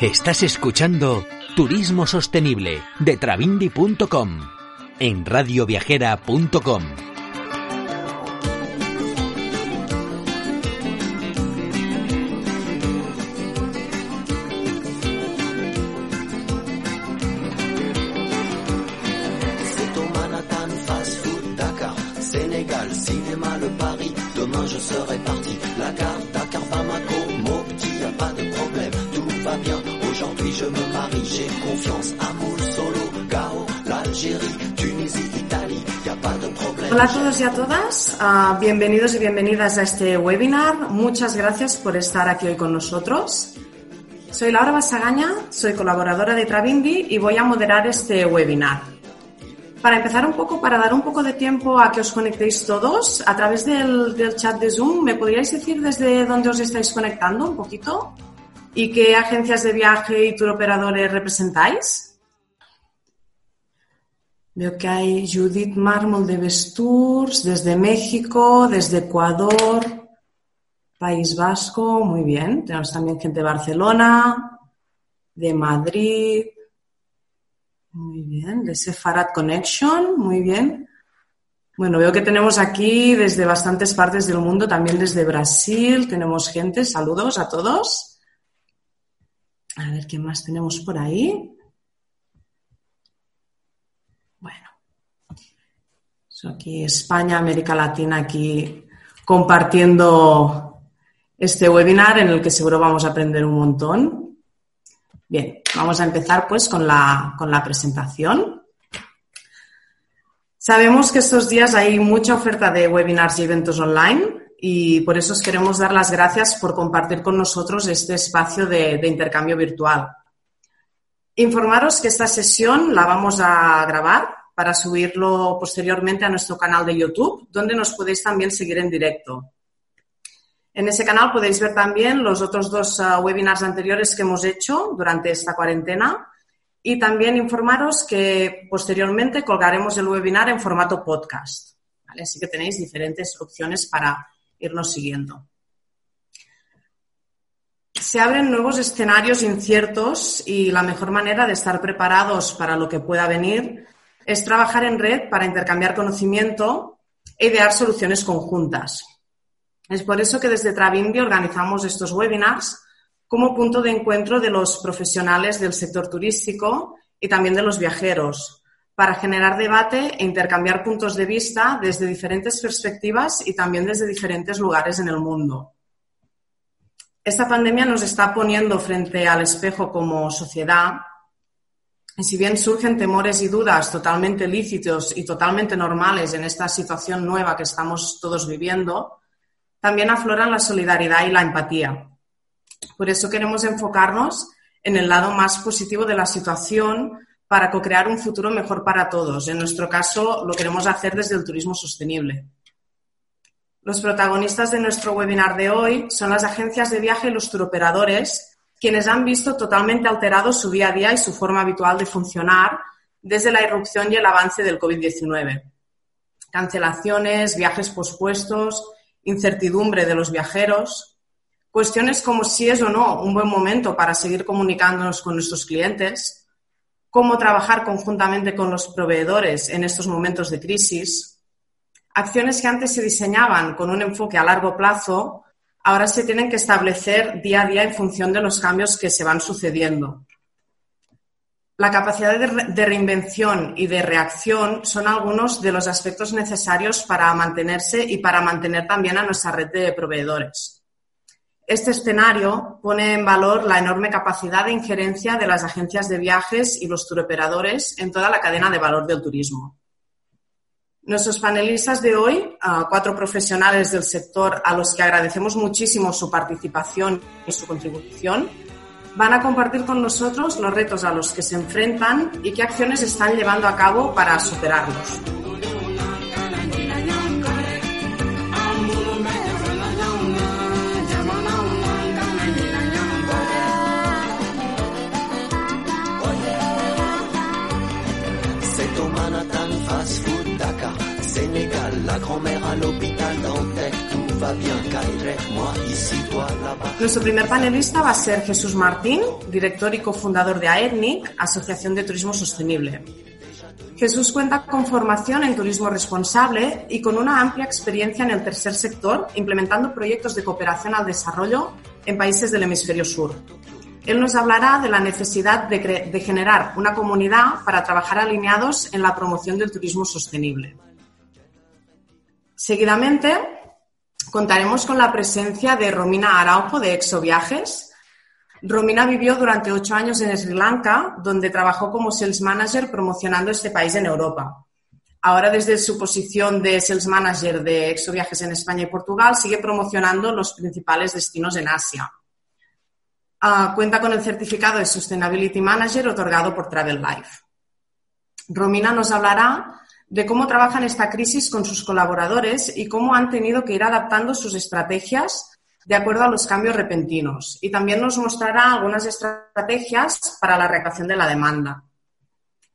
Estás escuchando Turismo Sostenible de Travindi.com en radioviajera.com. Hola a todos y a todas, Ah, bienvenidos y bienvenidas a este webinar. Muchas gracias por estar aquí hoy con nosotros. Soy Laura Basagaña, soy colaboradora de Travindi y voy a moderar este webinar. Para empezar un poco, para dar un poco de tiempo a que os conectéis todos, a través del, del chat de Zoom, ¿me podríais decir desde dónde os estáis conectando un poquito? ¿Y qué agencias de viaje y tour operadores representáis? Veo que hay Judith Mármol de Vesturs, desde México, desde Ecuador, País Vasco, muy bien. Tenemos también gente de Barcelona, de Madrid, muy bien, de Sefarad Connection, muy bien. Bueno, veo que tenemos aquí desde bastantes partes del mundo, también desde Brasil, tenemos gente, saludos a todos. A ver qué más tenemos por ahí. Bueno, eso aquí España, América Latina, aquí compartiendo este webinar en el que seguro vamos a aprender un montón. Bien, vamos a empezar pues con la, con la presentación. Sabemos que estos días hay mucha oferta de webinars y eventos online y por eso os queremos dar las gracias por compartir con nosotros este espacio de, de intercambio virtual. Informaros que esta sesión la vamos a grabar para subirlo posteriormente a nuestro canal de YouTube, donde nos podéis también seguir en directo. En ese canal podéis ver también los otros dos ah, webinars anteriores que hemos hecho durante esta cuarentena y también informaros que posteriormente colgaremos el webinar en formato podcast. ¿vale? Así que tenéis diferentes opciones para irnos siguiendo. Se abren nuevos escenarios inciertos y la mejor manera de estar preparados para lo que pueda venir es trabajar en red para intercambiar conocimiento e idear soluciones conjuntas. Es por eso que desde Travindi organizamos estos webinars como punto de encuentro de los profesionales del sector turístico y también de los viajeros, para generar debate e intercambiar puntos de vista desde diferentes perspectivas y también desde diferentes lugares en el mundo. Esta pandemia nos está poniendo frente al espejo como sociedad si bien surgen temores y dudas totalmente lícitos y totalmente normales en esta situación nueva que estamos todos viviendo, también afloran la solidaridad y la empatía. Por eso queremos enfocarnos en el lado más positivo de la situación para co-crear un futuro mejor para todos. En nuestro caso, lo queremos hacer desde el turismo sostenible. Los protagonistas de nuestro webinar de hoy son las agencias de viaje y los turoperadores, quienes han visto totalmente alterado su día a día y su forma habitual de funcionar desde la irrupción y el avance del COVID-19. Cancelaciones, viajes pospuestos, incertidumbre de los viajeros, cuestiones como si es o no un buen momento para seguir comunicándonos con nuestros clientes, cómo trabajar conjuntamente con los proveedores en estos momentos de crisis, acciones que antes se diseñaban con un enfoque a largo plazo, ahora se tienen que establecer día a día en función de los cambios que se van sucediendo. La capacidad de, re- de reinvención y de reacción son algunos de los aspectos necesarios para mantenerse y para mantener también a nuestra red de proveedores. Este escenario pone en valor la enorme capacidad de injerencia de las agencias de viajes y los turoperadores en toda la cadena de valor del turismo. Nuestros panelistas de hoy, cuatro profesionales del sector a los que agradecemos muchísimo su participación y su contribución, van a compartir con nosotros los retos a los que se enfrentan y qué acciones están llevando a cabo para superarlos. Nuestro primer panelista va a ser Jesús Martín, director y cofundador de AETNIC, Asociación de Turismo Sostenible. Jesús cuenta con formación en turismo responsable y con una amplia experiencia en el tercer sector, implementando proyectos de cooperación al desarrollo en países del hemisferio sur. Él nos hablará de la necesidad de, de generar una comunidad para trabajar alineados en la promoción del turismo sostenible. Seguidamente, contaremos con la presencia de Romina Araujo de Exoviajes. Romina vivió durante ocho años en Sri Lanka, donde trabajó como sales manager promocionando este país en Europa. Ahora, desde su posición de sales manager de Exoviajes en España y Portugal, sigue promocionando los principales destinos en Asia. Ah, cuenta con el certificado de Sustainability Manager otorgado por Travel Life. Romina nos hablará de cómo trabajan esta crisis con sus colaboradores y cómo han tenido que ir adaptando sus estrategias de acuerdo a los cambios repentinos. Y también nos mostrará algunas estrategias para la reacción de la demanda.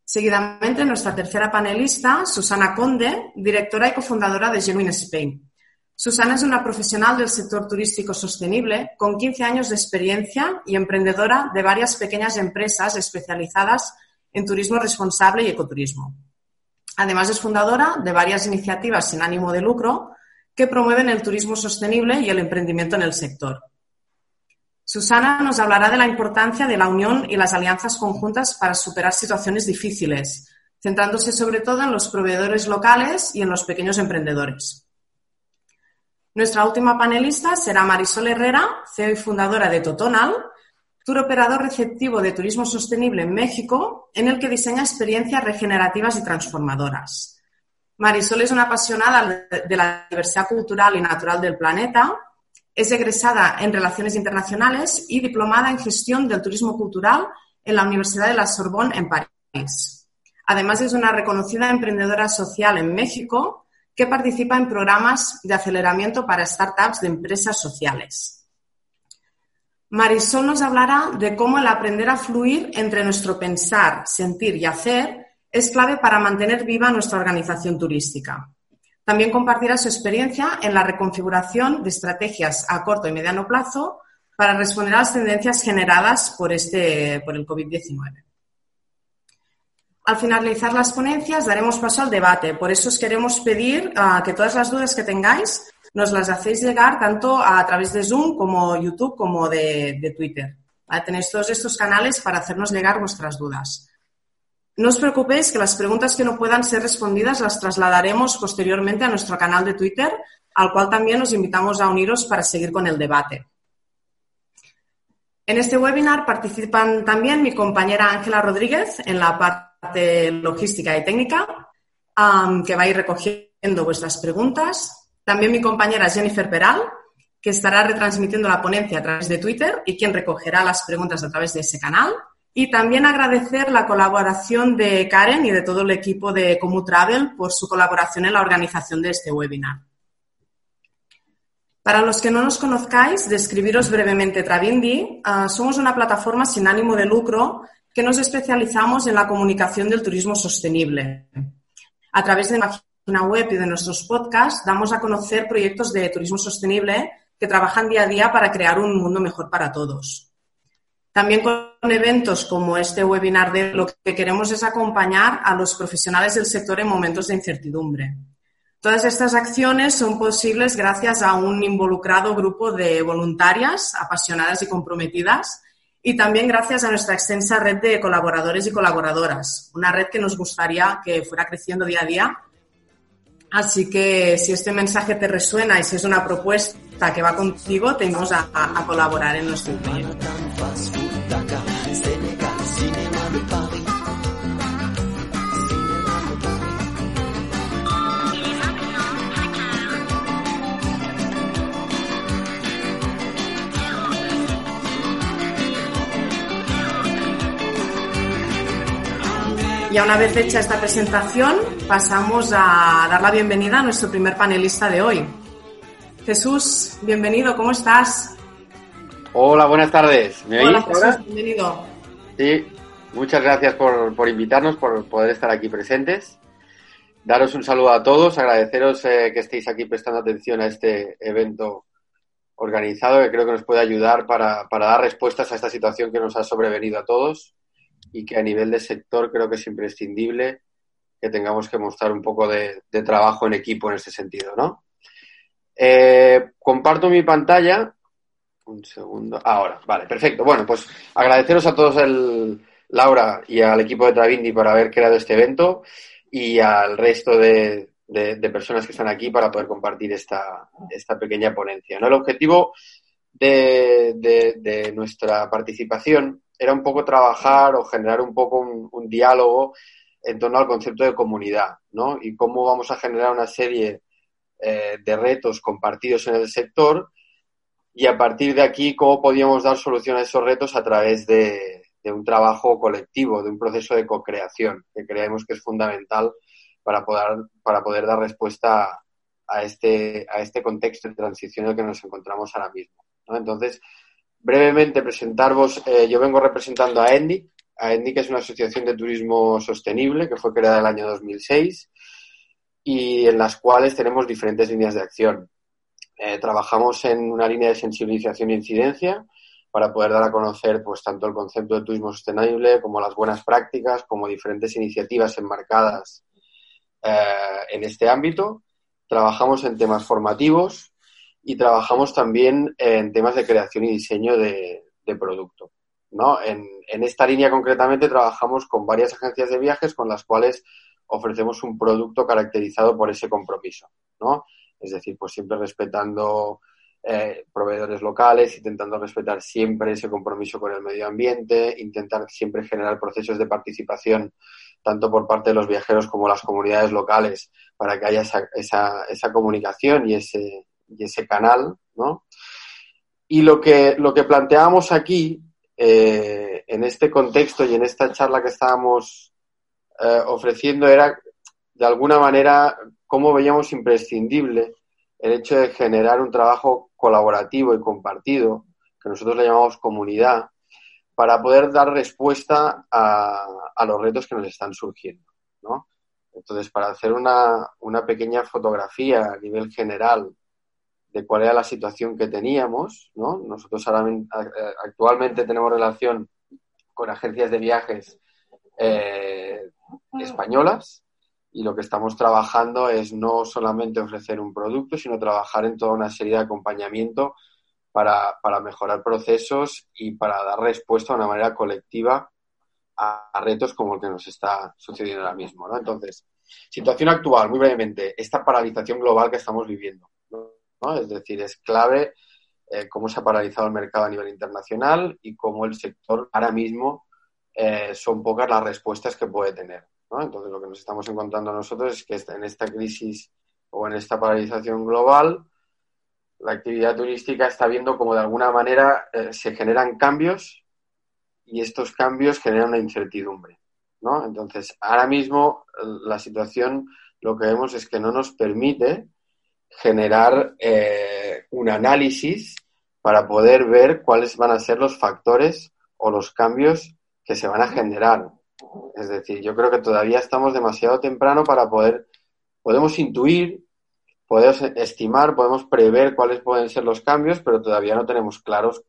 Seguidamente, nuestra tercera panelista, Susana Conde, directora y cofundadora de Genuine Spain. Susana es una profesional del sector turístico sostenible con 15 años de experiencia y emprendedora de varias pequeñas empresas especializadas en turismo responsable y ecoturismo. Además, es fundadora de varias iniciativas sin ánimo de lucro que promueven el turismo sostenible y el emprendimiento en el sector. Susana nos hablará de la importancia de la unión y las alianzas conjuntas para superar situaciones difíciles, centrándose sobre todo en los proveedores locales y en los pequeños emprendedores. Nuestra última panelista será Marisol Herrera, CEO y fundadora de Totonal, tour operador receptivo de turismo sostenible en México, en el que diseña experiencias regenerativas y transformadoras. Marisol es una apasionada de la diversidad cultural y natural del planeta, es egresada en Relaciones Internacionales y diplomada en Gestión del Turismo Cultural en la Universidad de la Sorbonne en París. Además, es una reconocida emprendedora social en México que participa en programas de aceleramiento para startups de empresas sociales. Marisol nos hablará de cómo el aprender a fluir entre nuestro pensar, sentir y hacer es clave para mantener viva nuestra organización turística. También compartirá su experiencia en la reconfiguración de estrategias a corto y mediano plazo para responder a las tendencias generadas por, este, por el COVID-19. Al finalizar las ponencias daremos paso al debate. Por eso os queremos pedir ah, que todas las dudas que tengáis nos las hacéis llegar tanto a través de Zoom como YouTube como de, Twitter. Tenéis todos estos canales para hacernos llegar vuestras dudas. No os preocupéis que las preguntas que no puedan ser respondidas las trasladaremos posteriormente a nuestro canal de Twitter, al cual también os invitamos a uniros para seguir con el debate. En este webinar participan también mi compañera Ángela Rodríguez en la parte logística y técnica, que va a ir recogiendo vuestras preguntas. También mi compañera Jennifer Peral, que estará retransmitiendo la ponencia a través de Twitter y quien recogerá las preguntas a través de ese canal. Y también agradecer la colaboración de Karen y de todo el equipo de Comu Travel por su colaboración en la organización de este webinar. Para los que no nos conozcáis, describiros brevemente Travindi. Ah, somos una plataforma sin ánimo de lucro que nos especializamos en la comunicación del turismo sostenible. A través de página web y de nuestros podcasts damos a conocer proyectos de turismo sostenible que trabajan día a día para crear un mundo mejor para todos. También con eventos como este webinar de lo que queremos es acompañar a los profesionales del sector en momentos de incertidumbre. Todas estas acciones son posibles gracias a un involucrado grupo de voluntarias apasionadas y comprometidas y también gracias a nuestra extensa red de colaboradores y colaboradoras, una red que nos gustaría que fuera creciendo día a día Así que si este mensaje te resuena y si es una propuesta que va contigo, te invitamos a, colaborar en nuestro proyecto. Ya una vez hecha esta presentación, pasamos a dar la bienvenida a nuestro primer panelista de hoy. Jesús, bienvenido, ¿cómo estás? Hola, buenas tardes. ¿Me Hola, Jesús, bienvenido. Sí, muchas gracias por, por, invitarnos, por poder estar aquí presentes. Daros un saludo a todos, agradeceros eh, que estéis aquí prestando atención a este evento organizado que creo que nos puede ayudar para, para dar respuestas a esta situación que nos ha sobrevenido a todos y que a nivel de sector creo que es imprescindible que tengamos que mostrar un poco de, trabajo en equipo en ese sentido, ¿no? Eh, comparto mi pantalla. Un segundo. Ahora, vale, perfecto. Bueno, pues agradeceros a todos el Laura y al equipo de Travindi por haber creado este evento y al resto de, personas que están aquí para poder compartir esta, esta pequeña ponencia. ¿no? El objetivo de, nuestra participación era un poco trabajar o generar un poco un, diálogo en torno al concepto de comunidad, ¿no? Y cómo vamos a generar una serie eh, de retos compartidos en el sector y a partir de aquí cómo podíamos dar solución a esos retos a través de, un trabajo colectivo, de un proceso de co-creación, que creemos que es fundamental para poder, para poder dar respuesta a este, a este contexto de transición en el que nos encontramos ahora mismo. Entonces, brevemente presentaros, eh, yo vengo representando a ENDIC. A ENDIC es una asociación de turismo sostenible que fue creada en el año 2006 y en las cuales tenemos diferentes líneas de acción. Eh, trabajamos en una línea de sensibilización e incidencia para poder dar a conocer pues tanto el concepto de turismo sostenible como las buenas prácticas, como diferentes iniciativas enmarcadas eh, en este ámbito. Trabajamos en temas formativos, y trabajamos también en temas de creación y diseño de, producto. ¿no? En, esta línea concretamente trabajamos con varias agencias de viajes con las cuales ofrecemos un producto caracterizado por ese compromiso. ¿no? Es decir, pues siempre respetando eh, proveedores locales, intentando respetar siempre ese compromiso con el medio ambiente, intentar siempre generar procesos de participación tanto por parte de los viajeros como las comunidades locales para que haya esa, esa, esa comunicación y ese, y ese canal, ¿no? Y lo que, lo que planteábamos aquí, eh, en este contexto y en esta charla que estábamos eh, ofreciendo, era de alguna manera cómo veíamos imprescindible el hecho de generar un trabajo colaborativo y compartido, que nosotros le llamamos comunidad, para poder dar respuesta a, a los retos que nos están surgiendo, ¿no? Entonces, para hacer una, una pequeña fotografía a nivel general de cuál era la situación que teníamos, ¿no? Nosotros ahora, actualmente tenemos relación con agencias de viajes eh, españolas y lo que estamos trabajando es no solamente ofrecer un producto, sino trabajar en toda una serie de acompañamiento para, mejorar procesos y para dar respuesta de una manera colectiva a, a, retos como el que nos está sucediendo ahora mismo. ¿no? Entonces, situación actual, muy brevemente, esta paralización global que estamos viviendo. Es decir, es clave eh, cómo se ha paralizado el mercado a nivel internacional y cómo el sector ahora mismo eh, son pocas las respuestas que puede tener. Entonces, lo que nos estamos encontrando nosotros es que en esta crisis o en esta paralización global, la actividad turística está viendo como de alguna manera eh, se generan cambios y estos cambios generan una incertidumbre. Entonces, ahora mismo la situación lo que vemos es que no nos permite generar eh, un análisis para poder ver cuáles van a ser los factores o los cambios que se van a generar. Es decir, yo creo que todavía estamos demasiado temprano para poder, podemos intuir, podemos estimar, podemos prever cuáles pueden ser los cambios, pero todavía no tenemos claros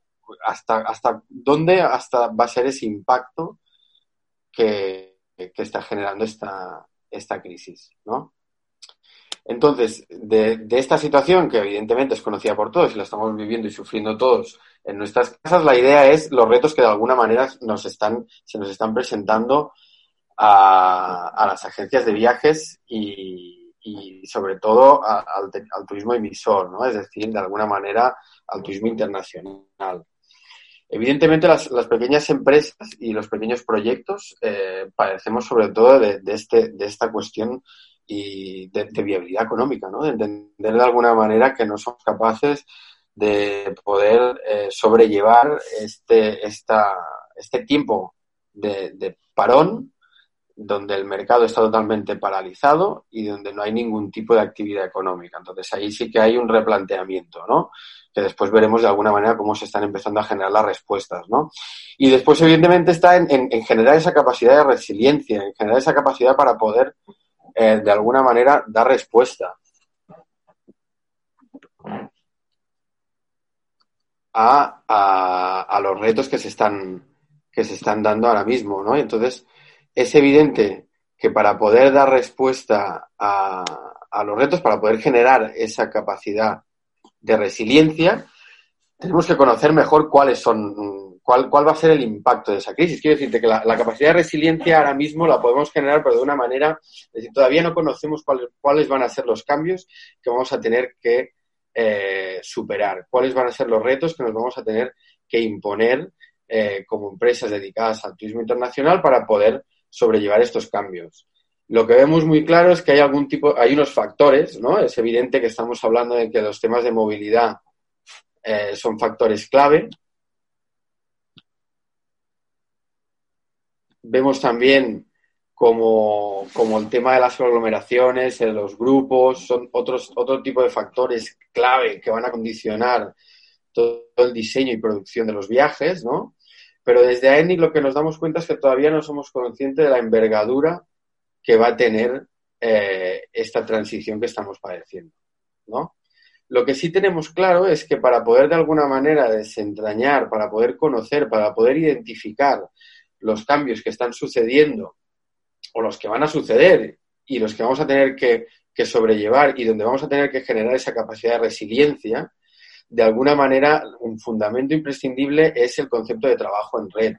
hasta, hasta dónde hasta va a ser ese impacto que, que está generando esta, esta crisis, ¿no? Entonces, de, esta situación, que evidentemente es conocida por todos y la estamos viviendo y sufriendo todos en nuestras casas, la idea es los retos que de alguna manera nos están, se nos están presentando a, las agencias de viajes y, sobre todo al, turismo emisor, ¿no? Es decir, de alguna manera al turismo internacional. Evidentemente, las, pequeñas empresas y los pequeños proyectos eh, padecemos sobre todo de, este, de esta cuestión y de, viabilidad económica, ¿no? De entender de alguna manera que no somos capaces de poder eh, sobrellevar este, este tiempo de, parón donde el mercado está totalmente paralizado y donde no hay ningún tipo de actividad económica. Entonces ahí sí que hay un replanteamiento, ¿no? Que después veremos de alguna manera cómo se están empezando a generar las respuestas, ¿no? Y después, evidentemente, está en, generar esa capacidad de resiliencia, en generar esa capacidad para poder, eh, de alguna manera, dar respuesta. A, a, los retos que se están que se están dando ahora mismo, ¿no? entonces, es evidente que para poder dar respuesta a, los retos, para poder generar esa capacidad de resiliencia, tenemos que conocer mejor cuáles son, cuál, va a ser el impacto de esa crisis. Quiero decirte que la, capacidad de resiliencia ahora mismo la podemos generar, pero de una manera, es decir, todavía no conocemos cuáles, cuáles van a ser los cambios que vamos a tener que eh, superar, cuáles van a ser los retos que nos vamos a tener que imponer eh, como empresas dedicadas al turismo internacional para poder sobrellevar estos cambios. Lo que vemos muy claro es que hay algún tipo, hay unos factores, ¿no? Es evidente que estamos hablando de que los temas de movilidad eh, son factores clave. Vemos también como, como, el tema de las aglomeraciones, de los grupos, son otros, otro tipo de factores clave que van a condicionar todo el diseño y producción de los viajes, ¿no? Pero desde AENIC lo que nos damos cuenta es que todavía no somos conscientes de la envergadura que va a tener eh, esta transición que estamos padeciendo, ¿no? Lo que sí tenemos claro es que para poder de alguna manera desentrañar, para poder conocer, para poder identificar los cambios que están sucediendo o los que van a suceder y los que vamos a tener que, sobrellevar y donde vamos a tener que generar esa capacidad de resiliencia, de alguna manera, un fundamento imprescindible es el concepto de trabajo en red.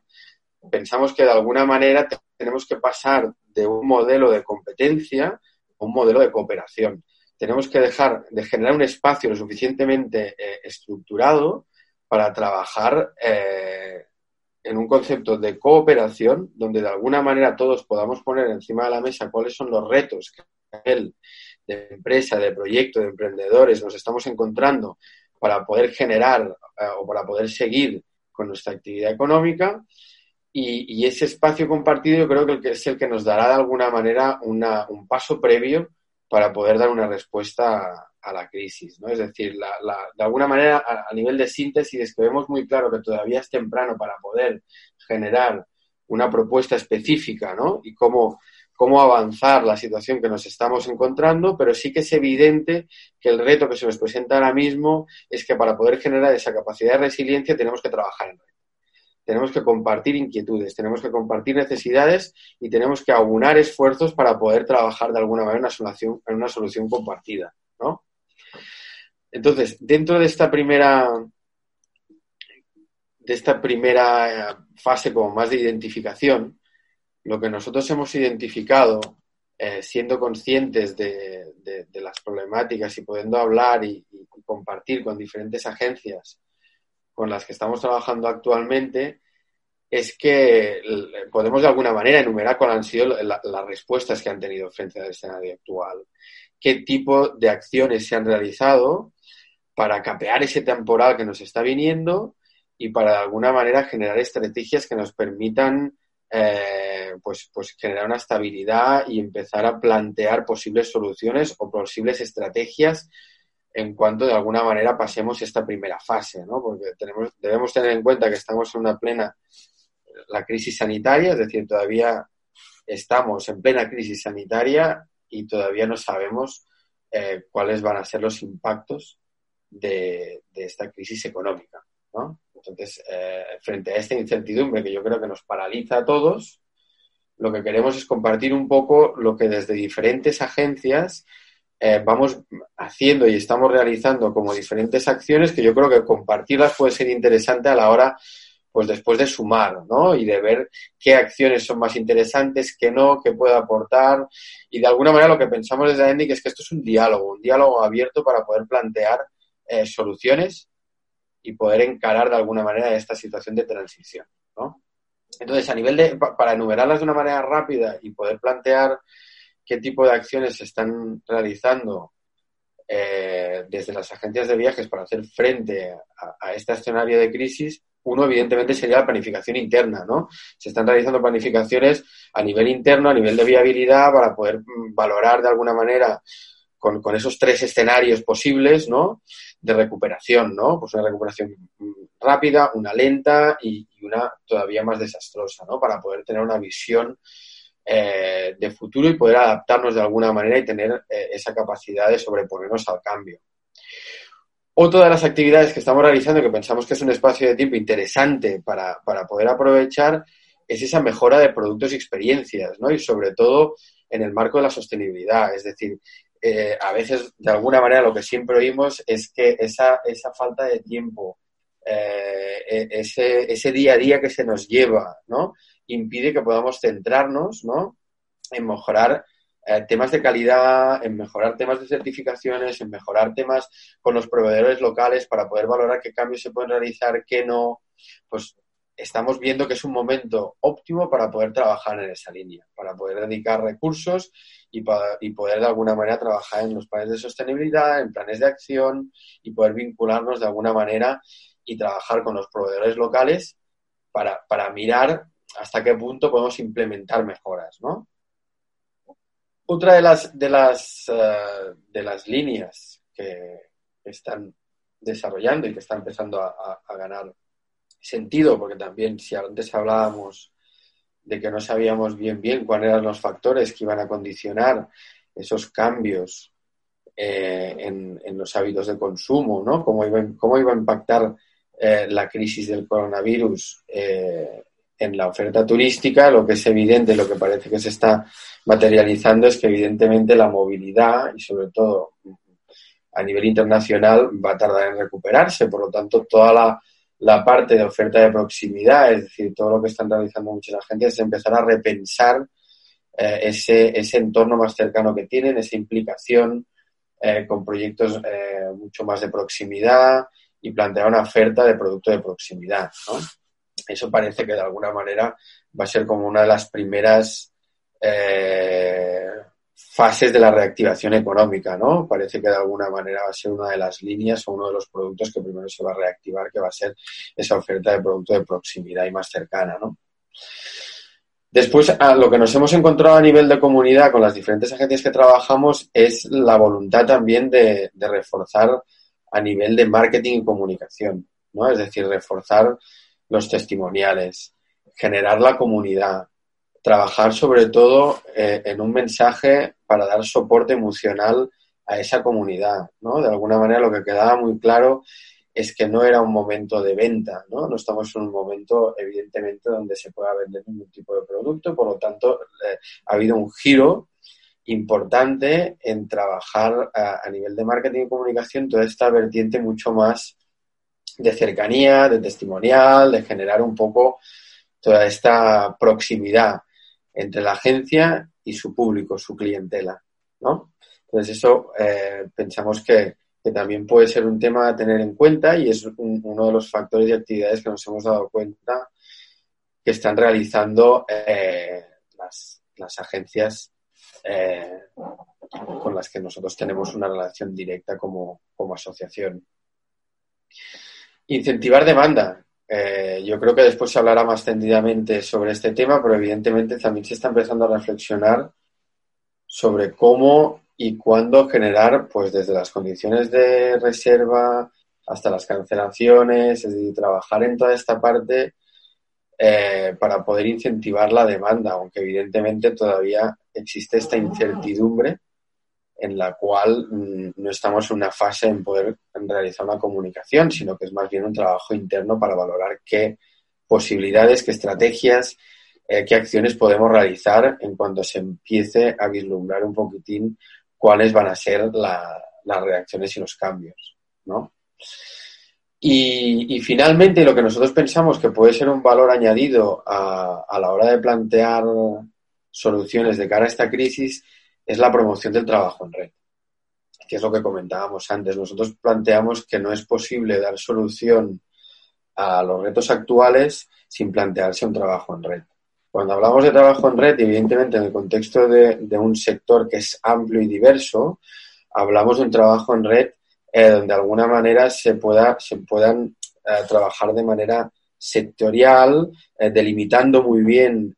Pensamos que de alguna manera tenemos que pasar de un modelo de competencia a un modelo de cooperación. Tenemos que dejar de generar un espacio lo suficientemente eh, estructurado para trabajar eh, en un concepto de cooperación donde de alguna manera todos podamos poner encima de la mesa cuáles son los retos que el de empresa, de proyecto, de emprendedores nos estamos encontrando para poder generar eh, o para poder seguir con nuestra actividad económica. Y, ese espacio compartido yo creo que es el que nos dará de alguna manera un paso previo para poder dar una respuesta a, la crisis. ¿no? Es decir, de alguna manera, a, nivel de síntesis, es que vemos muy claro que todavía es temprano para poder generar una propuesta específica ¿no? y cómo cómo avanzar la situación que nos estamos encontrando, pero sí que es evidente que el reto que se nos presenta ahora mismo es que para poder generar esa capacidad de resiliencia tenemos que trabajar en red. Tenemos que compartir inquietudes, tenemos que compartir necesidades y tenemos que aunar esfuerzos para poder trabajar de alguna manera en una solución, en una solución compartida, ¿no? Entonces, dentro de esta primera de esta primera fase como más de identificación, lo que nosotros hemos identificado, eh, siendo conscientes de, las problemáticas y pudiendo hablar y, compartir con diferentes agencias con las que estamos trabajando actualmente, es que podemos de alguna manera enumerar cuáles han sido las respuestas que han tenido frente al escenario actual, qué tipo de acciones se han realizado para capear ese temporal que nos está viniendo y para de alguna manera generar estrategias que nos permitan eh, pues, pues generar una estabilidad y empezar a plantear posibles soluciones o posibles estrategias en cuanto de alguna manera pasemos esta primera fase, ¿no? Porque tenemos, debemos tener en cuenta que estamos en una plena la crisis sanitaria, es decir, todavía estamos en plena crisis sanitaria y todavía no sabemos eh, cuáles van a ser los impactos de, esta crisis económica, ¿no? Entonces, eh, frente a esta incertidumbre que yo creo que nos paraliza a todos, lo que queremos es compartir un poco lo que desde diferentes agencias eh, vamos haciendo y estamos realizando como diferentes acciones que yo creo que compartirlas puede ser interesante a la hora, pues después de sumar, ¿no? Y de ver qué acciones son más interesantes, qué no, qué puede aportar. Y de alguna manera lo que pensamos desde Andy es que esto es un diálogo, un diálogo abierto para poder plantear eh, soluciones y poder encarar de alguna manera esta situación de transición, ¿no? Entonces, a nivel de, para enumerarlas de una manera rápida y poder plantear qué tipo de acciones se están realizando eh, desde las agencias de viajes para hacer frente a, este escenario de crisis, uno, evidentemente, sería la planificación interna, ¿no? Se están realizando planificaciones a nivel interno, a nivel de viabilidad, para poder mm, valorar de alguna manera con, esos tres escenarios posibles, ¿no? De recuperación, ¿no? Pues una recuperación rápida, una lenta y, una todavía más desastrosa, ¿no? Para poder tener una visión eh, de futuro y poder adaptarnos de alguna manera y tener eh, esa capacidad de sobreponernos al cambio. Otra de las actividades que estamos realizando, que pensamos que es un espacio de tiempo interesante para, poder aprovechar, es esa mejora de productos y experiencias, ¿no? Y sobre todo en el marco de la sostenibilidad. Es decir, eh, a veces, de alguna manera, lo que siempre oímos es que esa, esa falta de tiempo, eh, e, ese, ese día a día que se nos lleva, ¿no? Impide que podamos centrarnos, ¿no? En mejorar eh, temas de calidad, en mejorar temas de certificaciones, en mejorar temas con los proveedores locales para poder valorar qué cambios se pueden realizar, qué no, pues estamos viendo que es un momento óptimo para poder trabajar en esa línea, para poder dedicar recursos y, y poder de alguna manera trabajar en los planes de sostenibilidad, en planes de acción y poder vincularnos de alguna manera y trabajar con los proveedores locales para, para mirar hasta qué punto podemos implementar mejoras, ¿no? Otra de las, de las, eh, de las líneas que están desarrollando y que está empezando a, ganar sentido, porque también si antes hablábamos de que no sabíamos bien bien cuáles eran los factores que iban a condicionar esos cambios eh, en, los hábitos de consumo, ¿no? Cómo iba, cómo iba a impactar eh, la crisis del coronavirus en la oferta turística, lo que es evidente, lo que parece que se está materializando es que evidentemente la movilidad y sobre todo a nivel internacional va a tardar en recuperarse. Por lo tanto, toda la, parte de oferta de proximidad, es decir, todo lo que están realizando muchas agencias es empezar a repensar eh, ese, ese entorno más cercano que tienen, esa implicación eh, con proyectos eh, mucho más de proximidad y plantear una oferta de producto de proximidad. ¿no? eso parece que de alguna manera va a ser como una de las primeras fases de la reactivación económica, ¿no? Parece que de alguna manera va a ser una de las líneas o uno de los productos que primero se va a reactivar, que va a ser esa oferta de producto de proximidad y más cercana, ¿no? Después, a lo que nos hemos encontrado a nivel de comunidad con las diferentes agencias que trabajamos es la voluntad también de, de reforzar a nivel de marketing y comunicación, ¿no? Es decir, reforzar los testimoniales, generar la comunidad, trabajar sobre todo eh, en un mensaje para dar soporte emocional a esa comunidad, ¿no? De alguna manera lo que quedaba muy claro es que no era un momento de venta, ¿no? No estamos en un momento, evidentemente, donde se pueda vender ningún tipo de producto, por lo tanto, eh, ha habido un giro importante en trabajar a, a, nivel de marketing y comunicación toda esta vertiente mucho más de cercanía, de testimonial, de generar un poco toda esta proximidad entre la agencia y su público, su clientela, ¿no? Entonces eso eh, pensamos que, también puede ser un tema a tener en cuenta y es uno de los factores y actividades que nos hemos dado cuenta que están realizando eh, las, agencias eh, con las que nosotros tenemos una relación directa como, como asociación. Incentivar demanda. Eh, yo creo que después se hablará más tendidamente sobre este tema, pero evidentemente también se está empezando a reflexionar sobre cómo y cuándo generar, pues desde las condiciones de reserva hasta las cancelaciones, es decir, trabajar en toda esta parte eh, para poder incentivar la demanda, aunque evidentemente todavía existe esta incertidumbre en la cual mm, no estamos en una fase en poder realizar una comunicación, sino que es más bien un trabajo interno para valorar qué posibilidades, qué estrategias, eh, qué acciones podemos realizar en cuanto se empiece a vislumbrar un poquitín cuáles van a ser las reacciones y los cambios, ¿no? Y, finalmente, lo que nosotros pensamos que puede ser un valor añadido a, a la hora de plantear soluciones de cara a esta crisis es la promoción del trabajo en red, que es lo que comentábamos antes. Nosotros planteamos que no es posible dar solución a los retos actuales sin plantearse un trabajo en red. Cuando hablamos de trabajo en red, evidentemente en el contexto de, un sector que es amplio y diverso, hablamos de un trabajo en red eh, donde de alguna manera se, pueda, se puedan eh, trabajar de manera sectorial, eh, delimitando muy bien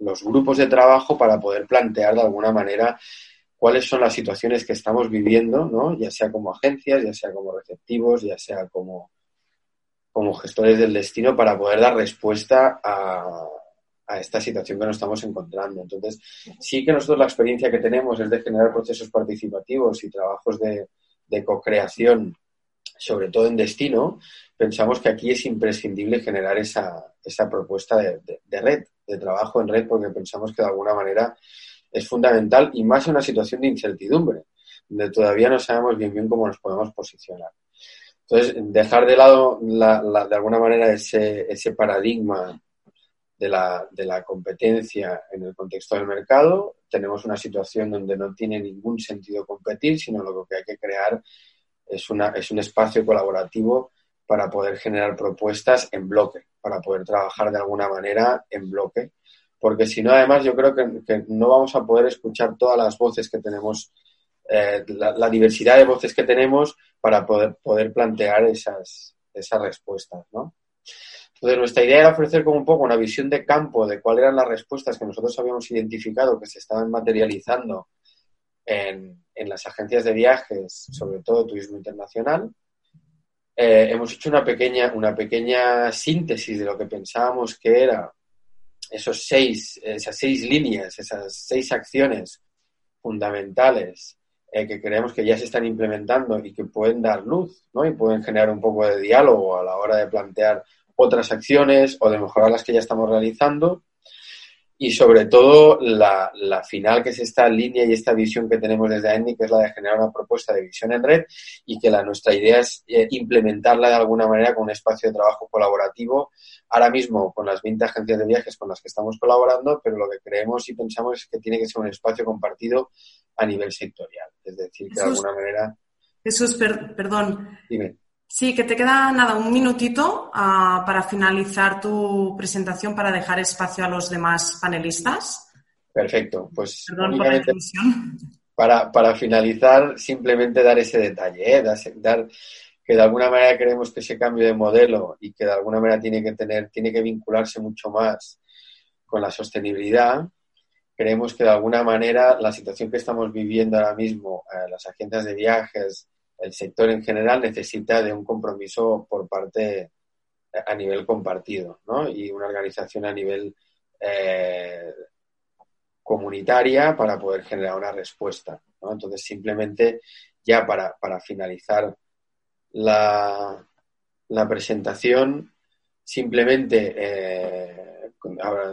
los grupos de trabajo para poder plantear de alguna manera cuáles son las situaciones que estamos viviendo, ¿no? ya sea como agencias, ya sea como receptivos, ya sea como, como gestores del destino, para poder dar respuesta a, a esta situación que nos estamos encontrando. Entonces, sí que nosotros la experiencia que tenemos es de generar procesos participativos y trabajos de, de co-creación, sobre todo en destino, pensamos que aquí es imprescindible generar esa, esa propuesta de, de, red, de trabajo en red, porque pensamos que de alguna manera es fundamental y más en una situación de incertidumbre, donde todavía no sabemos bien bien cómo nos podemos posicionar. Entonces, dejar de lado la, de alguna manera ese, ese paradigma de la, de la competencia en el contexto del mercado. Tenemos una situación donde no tiene ningún sentido competir, sino lo que hay que crear es, una, es un espacio colaborativo para poder generar propuestas en bloque, para poder trabajar de alguna manera en bloque, porque si no, además, yo creo que, no vamos a poder escuchar todas las voces que tenemos, eh, la, la, diversidad de voces que tenemos para poder, poder plantear esas, esas respuestas, ¿no? Entonces, nuestra idea era ofrecer como un poco una visión de campo de cuáles eran las respuestas que nosotros habíamos identificado que se estaban materializando en, las agencias de viajes, sobre todo turismo internacional. Eh, hemos hecho una pequeña, una pequeña síntesis de lo que pensábamos que era esos seis, esas seis líneas, esas seis acciones fundamentales eh, que creemos que ya se están implementando y que pueden dar luz ¿no? y pueden generar un poco de diálogo a la hora de plantear otras acciones o de mejorar las que ya estamos realizando. Y sobre todo la, la final, que es esta línea y esta visión que tenemos desde AENDI, que es la de generar una propuesta de visión en red y que la, nuestra idea es eh, implementarla de alguna manera con un espacio de trabajo colaborativo. Ahora mismo con las 20 agencias de viajes con las que estamos colaborando, pero lo que creemos y pensamos es que tiene que ser un espacio compartido a nivel sectorial. Es decir, que Jesús, de alguna manera. Jesús, per, perdón. Dime. Sí, que te queda nada, un minutito uh, para finalizar tu presentación para dejar espacio a los demás panelistas. Perfecto, pues Perdón la para, para, finalizar, simplemente dar ese detalle, ¿eh? dar, dar, que de alguna manera queremos que ese cambio de modelo y que de alguna manera tiene que tener, tiene que vincularse mucho más con la sostenibilidad. Creemos que de alguna manera la situación que estamos viviendo ahora mismo, eh, las agencias de viajes, el sector en general necesita de un compromiso por parte a nivel compartido ¿no? y una organización a nivel eh, comunitaria para poder generar una respuesta. Entonces, simplemente ya para, para finalizar la, la, presentación, simplemente eh,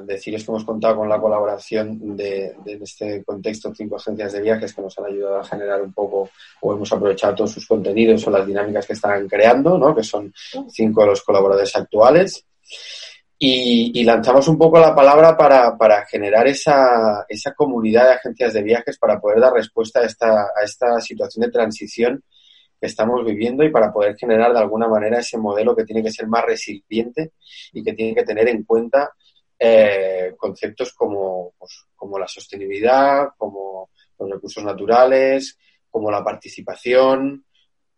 deciros que hemos contado con la colaboración de, de, este contexto cinco agencias de viajes que nos han ayudado a generar un poco o hemos aprovechado todos sus contenidos o las dinámicas que están creando, ¿no? que son cinco de los colaboradores actuales. Y, y lanzamos un poco la palabra para, para generar esa, esa, comunidad de agencias de viajes para poder dar respuesta a esta, a esta situación de transición que estamos viviendo y para poder generar de alguna manera ese modelo que tiene que ser más resiliente y que tiene que tener en cuenta eh, conceptos como, pues, como la sostenibilidad, como los recursos naturales, como la participación,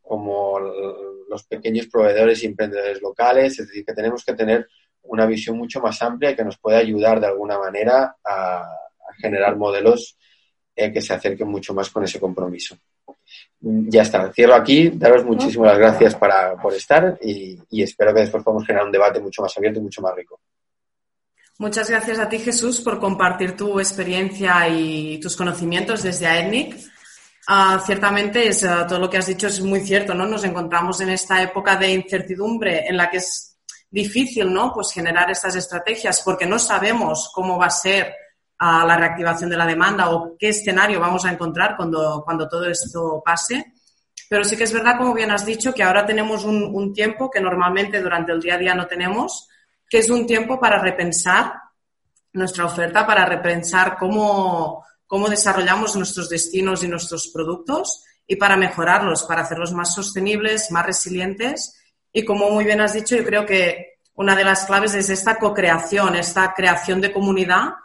como los pequeños proveedores y emprendedores locales. Es decir, que tenemos que tener una visión mucho más amplia que nos pueda ayudar de alguna manera a, a generar modelos eh, que se acerquen mucho más con ese compromiso. Ya está, cierro aquí. Daros muchísimas gracias para, por estar y, y espero que después podamos generar un debate mucho más abierto y mucho más rico. Muchas gracias a ti, Jesús, por compartir tu experiencia y tus conocimientos desde AETNIC. Uh, ciertamente es, uh, todo lo que has dicho es muy cierto, ¿no? Nos encontramos en esta época de incertidumbre en la que es difícil, ¿no? Pues generar estas estrategias porque no sabemos cómo va a ser uh, la reactivación de la demanda o qué escenario vamos a encontrar cuando, cuando todo esto pase. Pero sí que es verdad, como bien has dicho, que ahora tenemos un, un tiempo que normalmente durante el día a día no tenemos que es un tiempo para repensar nuestra oferta, para repensar cómo, cómo desarrollamos nuestros destinos y nuestros productos y para mejorarlos, para hacerlos más sostenibles, más resilientes. Y como muy bien has dicho, yo creo que una de las claves es esta co-creación, esta creación de comunidad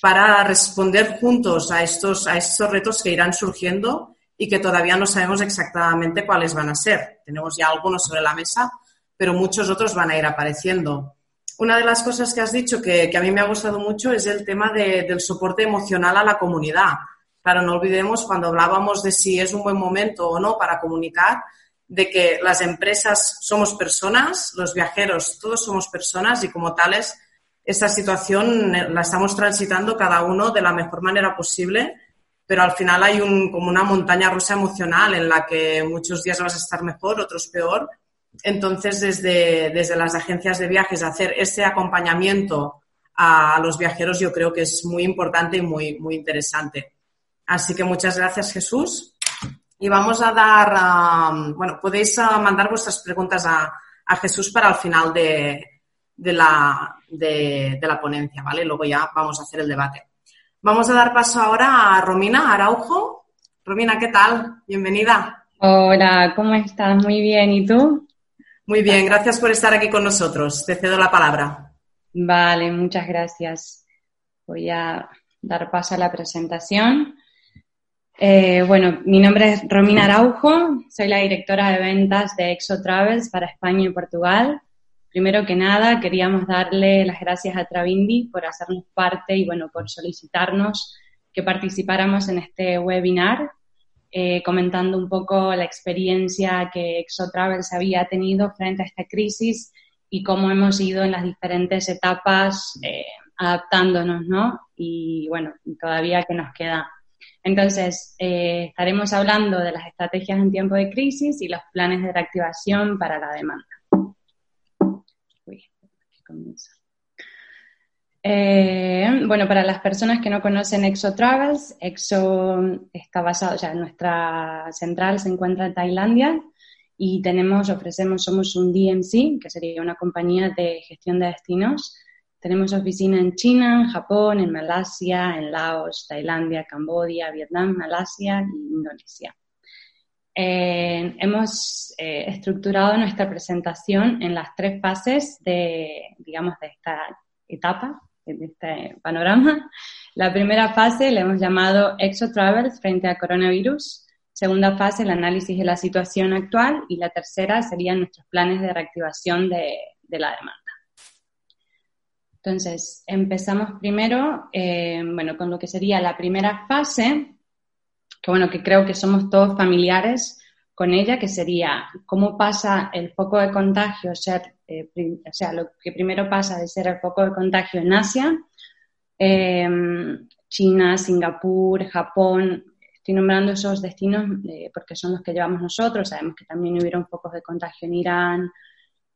para responder juntos a estos, a estos retos que irán surgiendo y que todavía no sabemos exactamente cuáles van a ser. Tenemos ya algunos sobre la mesa, pero muchos otros van a ir apareciendo. Una de las cosas que has dicho que, a mí me ha gustado mucho es el tema del soporte emocional a la comunidad. Claro, no olvidemos cuando hablábamos de si es un buen momento o no para comunicar, de que las empresas somos personas, los viajeros todos somos personas y como tales esta situación eh, la estamos transitando cada uno de la mejor manera posible, pero al final hay un, como una montaña rusa emocional en la que muchos días vas a estar mejor, otros peor. Entonces, desde, desde las agencias de viajes, hacer este acompañamiento a, los viajeros yo creo que es muy importante y muy, muy interesante. Así que muchas gracias, Jesús. Y vamos a dar, bueno, podéis ah, mandar vuestras preguntas a, a Jesús para el final de, de la, de, la ponencia, ¿vale? Luego ya vamos a hacer el debate. Vamos a dar paso ahora a Romina Araujo. Romina, ¿qué tal? Bienvenida. Hola, ¿cómo estás? Muy bien, ¿y tú? Muy bien, gracias por estar aquí con nosotros. Te cedo la palabra. Vale, muchas gracias. Voy a dar paso a la presentación. Eh, bueno, mi nombre es Romina Araujo, soy la directora de ventas de Exo Travels para España y Portugal. Primero que nada, queríamos darle las gracias a Travindi por hacernos parte y, bueno, por solicitarnos que participáramos en este webinar, eh, comentando un poco la experiencia que ExoTravels había tenido frente a esta crisis y cómo hemos ido en las diferentes etapas eh, adaptándonos, ¿no? Y bueno, todavía que nos queda. Entonces, eh, estaremos hablando de las estrategias en tiempo de crisis y los planes de reactivación para la demanda. Eh, bueno, para las personas que no conocen Exo Travels, Exo está basado, o sea, nuestra central se encuentra en Tailandia y tenemos, ofrecemos, somos un DMC, que sería una compañía de gestión de destinos. Tenemos oficina en China, en Japón, en Malasia, en Laos, Tailandia, Camboya, Vietnam, Malasia y Indonesia. Eh, hemos eh, estructurado nuestra presentación en las tres fases de, digamos, de esta etapa, de este panorama. La primera fase la hemos llamado Exo Travels frente a coronavirus. Segunda fase, el análisis de la situación actual. Y la tercera serían nuestros planes de reactivación de, la demanda. Entonces, empezamos primero, eh, bueno, con lo que sería la primera fase, que bueno, que creo que somos todos familiares con ella, que sería cómo pasa el foco de contagio, ser, eh, o sea, lo que primero pasa de ser el foco de contagio en Asia, em, China, Singapur, Japón, estoy nombrando esos destinos eh, porque son los que llevamos nosotros, sabemos que también hubieron focos de contagio en Irán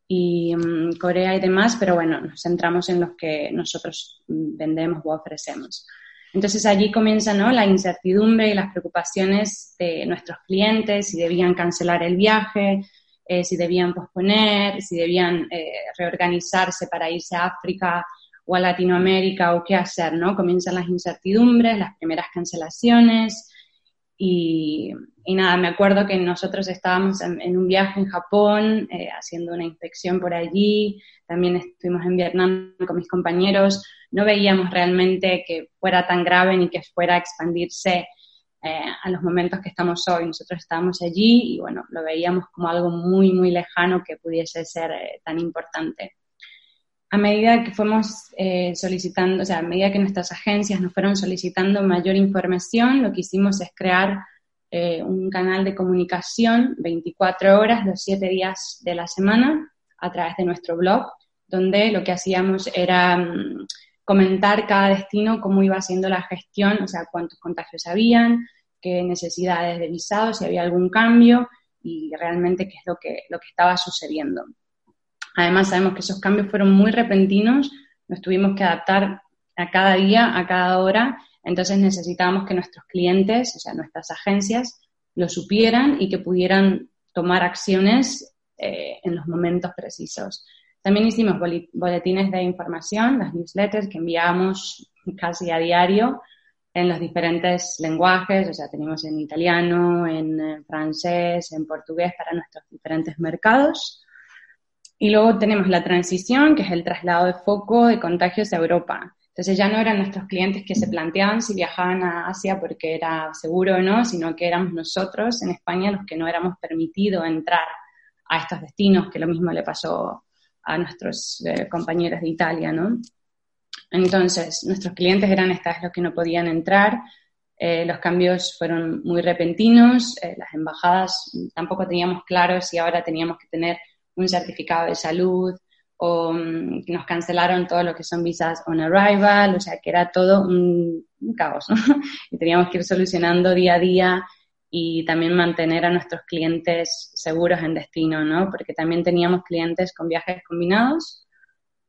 y mm, Corea y demás, pero bueno, nos centramos en los que nosotros mm, vendemos o ofrecemos. Entonces allí comienza ¿no? la incertidumbre y las preocupaciones de nuestros clientes, si debían cancelar el viaje, eh, si debían posponer, si debían eh, reorganizarse para irse a África o a Latinoamérica o qué hacer, ¿no? Comienzan las incertidumbres, las primeras cancelaciones y, nada, me acuerdo que nosotros estábamos en, un viaje en Japón eh, haciendo una inspección por allí, también estuvimos en Vietnam con mis compañeros, no veíamos realmente que fuera tan grave ni que fuera a expandirse eh, a los momentos que estamos hoy. Nosotros estábamos allí y bueno, lo veíamos como algo muy, muy lejano que pudiese ser eh, tan importante. A medida que fuimos eh, solicitando, o sea, a medida que nuestras agencias nos fueron solicitando mayor información, lo que hicimos es crear un canal de comunicación 24 horas, los 7 días de la semana, a través de nuestro blog, donde lo que hacíamos era mm, comentar cada destino cómo iba haciendo la gestión, o sea, cuántos contagios habían, qué necesidades de visado, si había algún cambio y realmente qué es lo que, lo que estaba sucediendo. Además, sabemos que esos cambios fueron muy repentinos, nos tuvimos que adaptar a cada día, a cada hora, entonces necesitábamos que nuestros clientes, o sea, nuestras agencias, lo supieran y que pudieran tomar acciones eh, en los momentos precisos. También hicimos boletines de información, las newsletters que enviamos casi a diario en los diferentes lenguajes, o sea, tenemos en italiano, en eh, francés, en portugués para nuestros diferentes mercados. Y luego tenemos la transición, que es el traslado de foco de contagios a Europa. Entonces ya no eran nuestros clientes que se planteaban si viajaban a Asia porque era seguro o no, sino que éramos nosotros en España los que no éramos permitidos entrar a estos destinos, que lo mismo le pasó a nuestros eh, compañeros de Italia, ¿no? Entonces, nuestros clientes eran estas los que no podían entrar, eh, los cambios fueron muy repentinos, eh, las embajadas tampoco teníamos claro si ahora teníamos que tener un certificado de salud o mm, nos cancelaron todo lo que son visas on arrival, o sea que era todo un, un caos, ¿no? y teníamos que ir solucionando día a día y también mantener a nuestros clientes seguros en destino, ¿no? Porque también teníamos clientes con viajes combinados.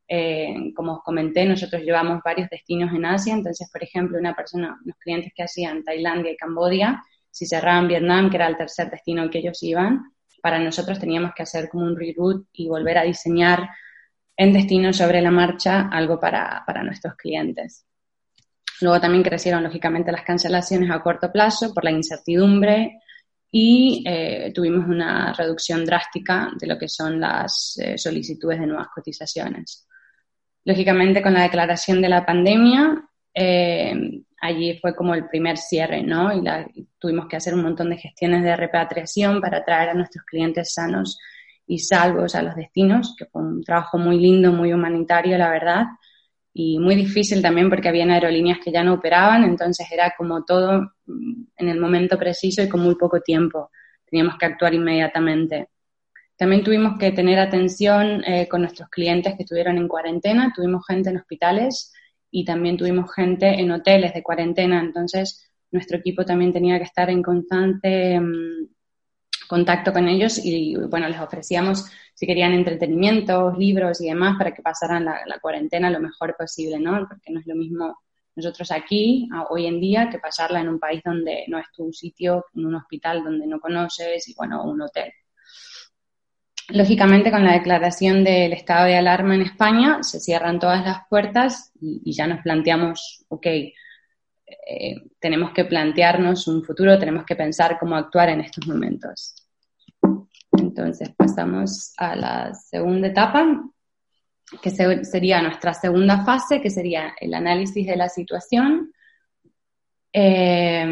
Eh, como os comenté, nosotros llevamos varios destinos en Asia, entonces, por ejemplo, una persona, unos clientes que hacían Tailandia y Cambodia, si cerraban Vietnam, que era el tercer destino que ellos iban, para nosotros teníamos que hacer como un reroute y volver a diseñar en destino sobre la marcha algo para, para nuestros clientes. Luego también crecieron, lógicamente, las cancelaciones a corto plazo por la incertidumbre y eh, tuvimos una reducción drástica de lo que son las eh, solicitudes de nuevas cotizaciones. Lógicamente, con la declaración de la pandemia, eh, allí fue como el primer cierre, ¿no? Y, y, tuvimos que hacer un montón de gestiones de repatriación para traer a nuestros clientes sanos y salvos a los destinos, que fue un trabajo muy lindo, muy humanitario, la verdad y muy difícil también porque habían aerolíneas que ya no operaban, entonces era como todo mm, en el momento preciso y con muy poco tiempo. Teníamos que actuar inmediatamente. También tuvimos que tener atención eh, con nuestros clientes que estuvieron en cuarentena, tuvimos gente en hospitales y también tuvimos gente en hoteles de cuarentena, entonces nuestro equipo también tenía que estar en constante mmm, contacto con ellos y bueno, les ofrecíamos si querían entretenimientos, libros y demás para que pasaran la, cuarentena lo mejor posible, ¿no? Porque no es lo mismo nosotros aquí, hoy en día, que pasarla en un país donde no es tu sitio, en un hospital donde no conoces y bueno, un hotel. Lógicamente, con la declaración del estado de alarma en España, se cierran todas las puertas y, y ya nos planteamos, ok, eh, tenemos que plantearnos un futuro, tenemos que pensar cómo actuar en estos momentos. Entonces pasamos a la segunda etapa, que se, sería nuestra segunda fase, que sería el análisis de la situación. Eh,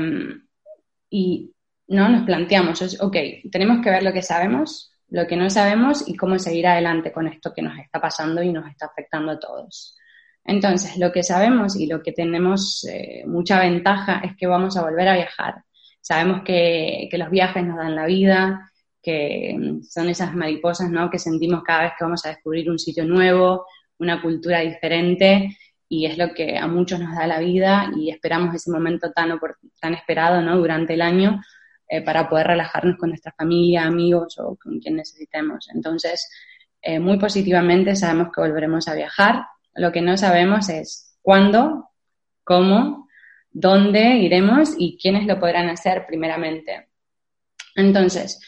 y no nos planteamos, ok, tenemos que ver lo que sabemos, lo que no sabemos y cómo seguir adelante con esto que nos está pasando y nos está afectando a todos. Entonces, lo que sabemos y lo que tenemos eh, mucha ventaja es que vamos a volver a viajar. Sabemos que, que, los viajes nos dan la vida, que son esas mariposas ¿no? que sentimos cada vez que vamos a descubrir un sitio nuevo, una cultura diferente, y es lo que a muchos nos da la vida y esperamos ese momento tan, tan esperado ¿no? durante el año eh, para poder relajarnos con nuestra familia, amigos o con quien necesitemos. Entonces, eh, muy positivamente sabemos que volveremos a viajar, lo que no sabemos es cuándo, cómo, dónde iremos y quiénes lo podrán hacer primeramente. Entonces,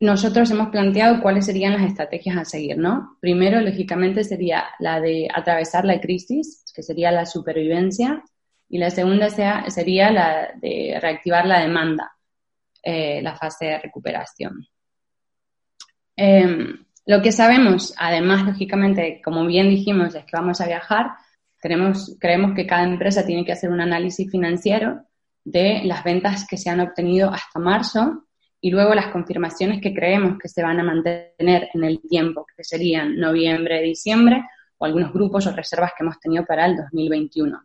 nosotros hemos planteado cuáles serían las estrategias a seguir, ¿no? Primero, lógicamente, sería la de atravesar la crisis, que sería la supervivencia, y la segunda sería la de reactivar la demanda, eh, la fase de recuperación. Eh, lo que sabemos, además, lógicamente, como bien dijimos, es que vamos a viajar. Tenemos, creemos que cada empresa tiene que hacer un análisis financiero de las ventas que se han obtenido hasta marzo y luego las confirmaciones que creemos que se van a mantener en el tiempo, que serían noviembre, diciembre, o algunos grupos o reservas que hemos tenido para el 2021.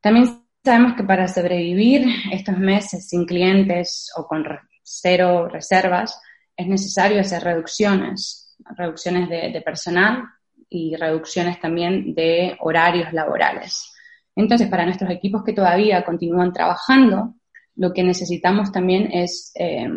También sabemos que para sobrevivir estos meses sin clientes o con cero reservas, es necesario hacer reducciones, reducciones de, de personal y reducciones también de horarios laborales. Entonces, para nuestros equipos que todavía continúan trabajando, lo que necesitamos también es eh,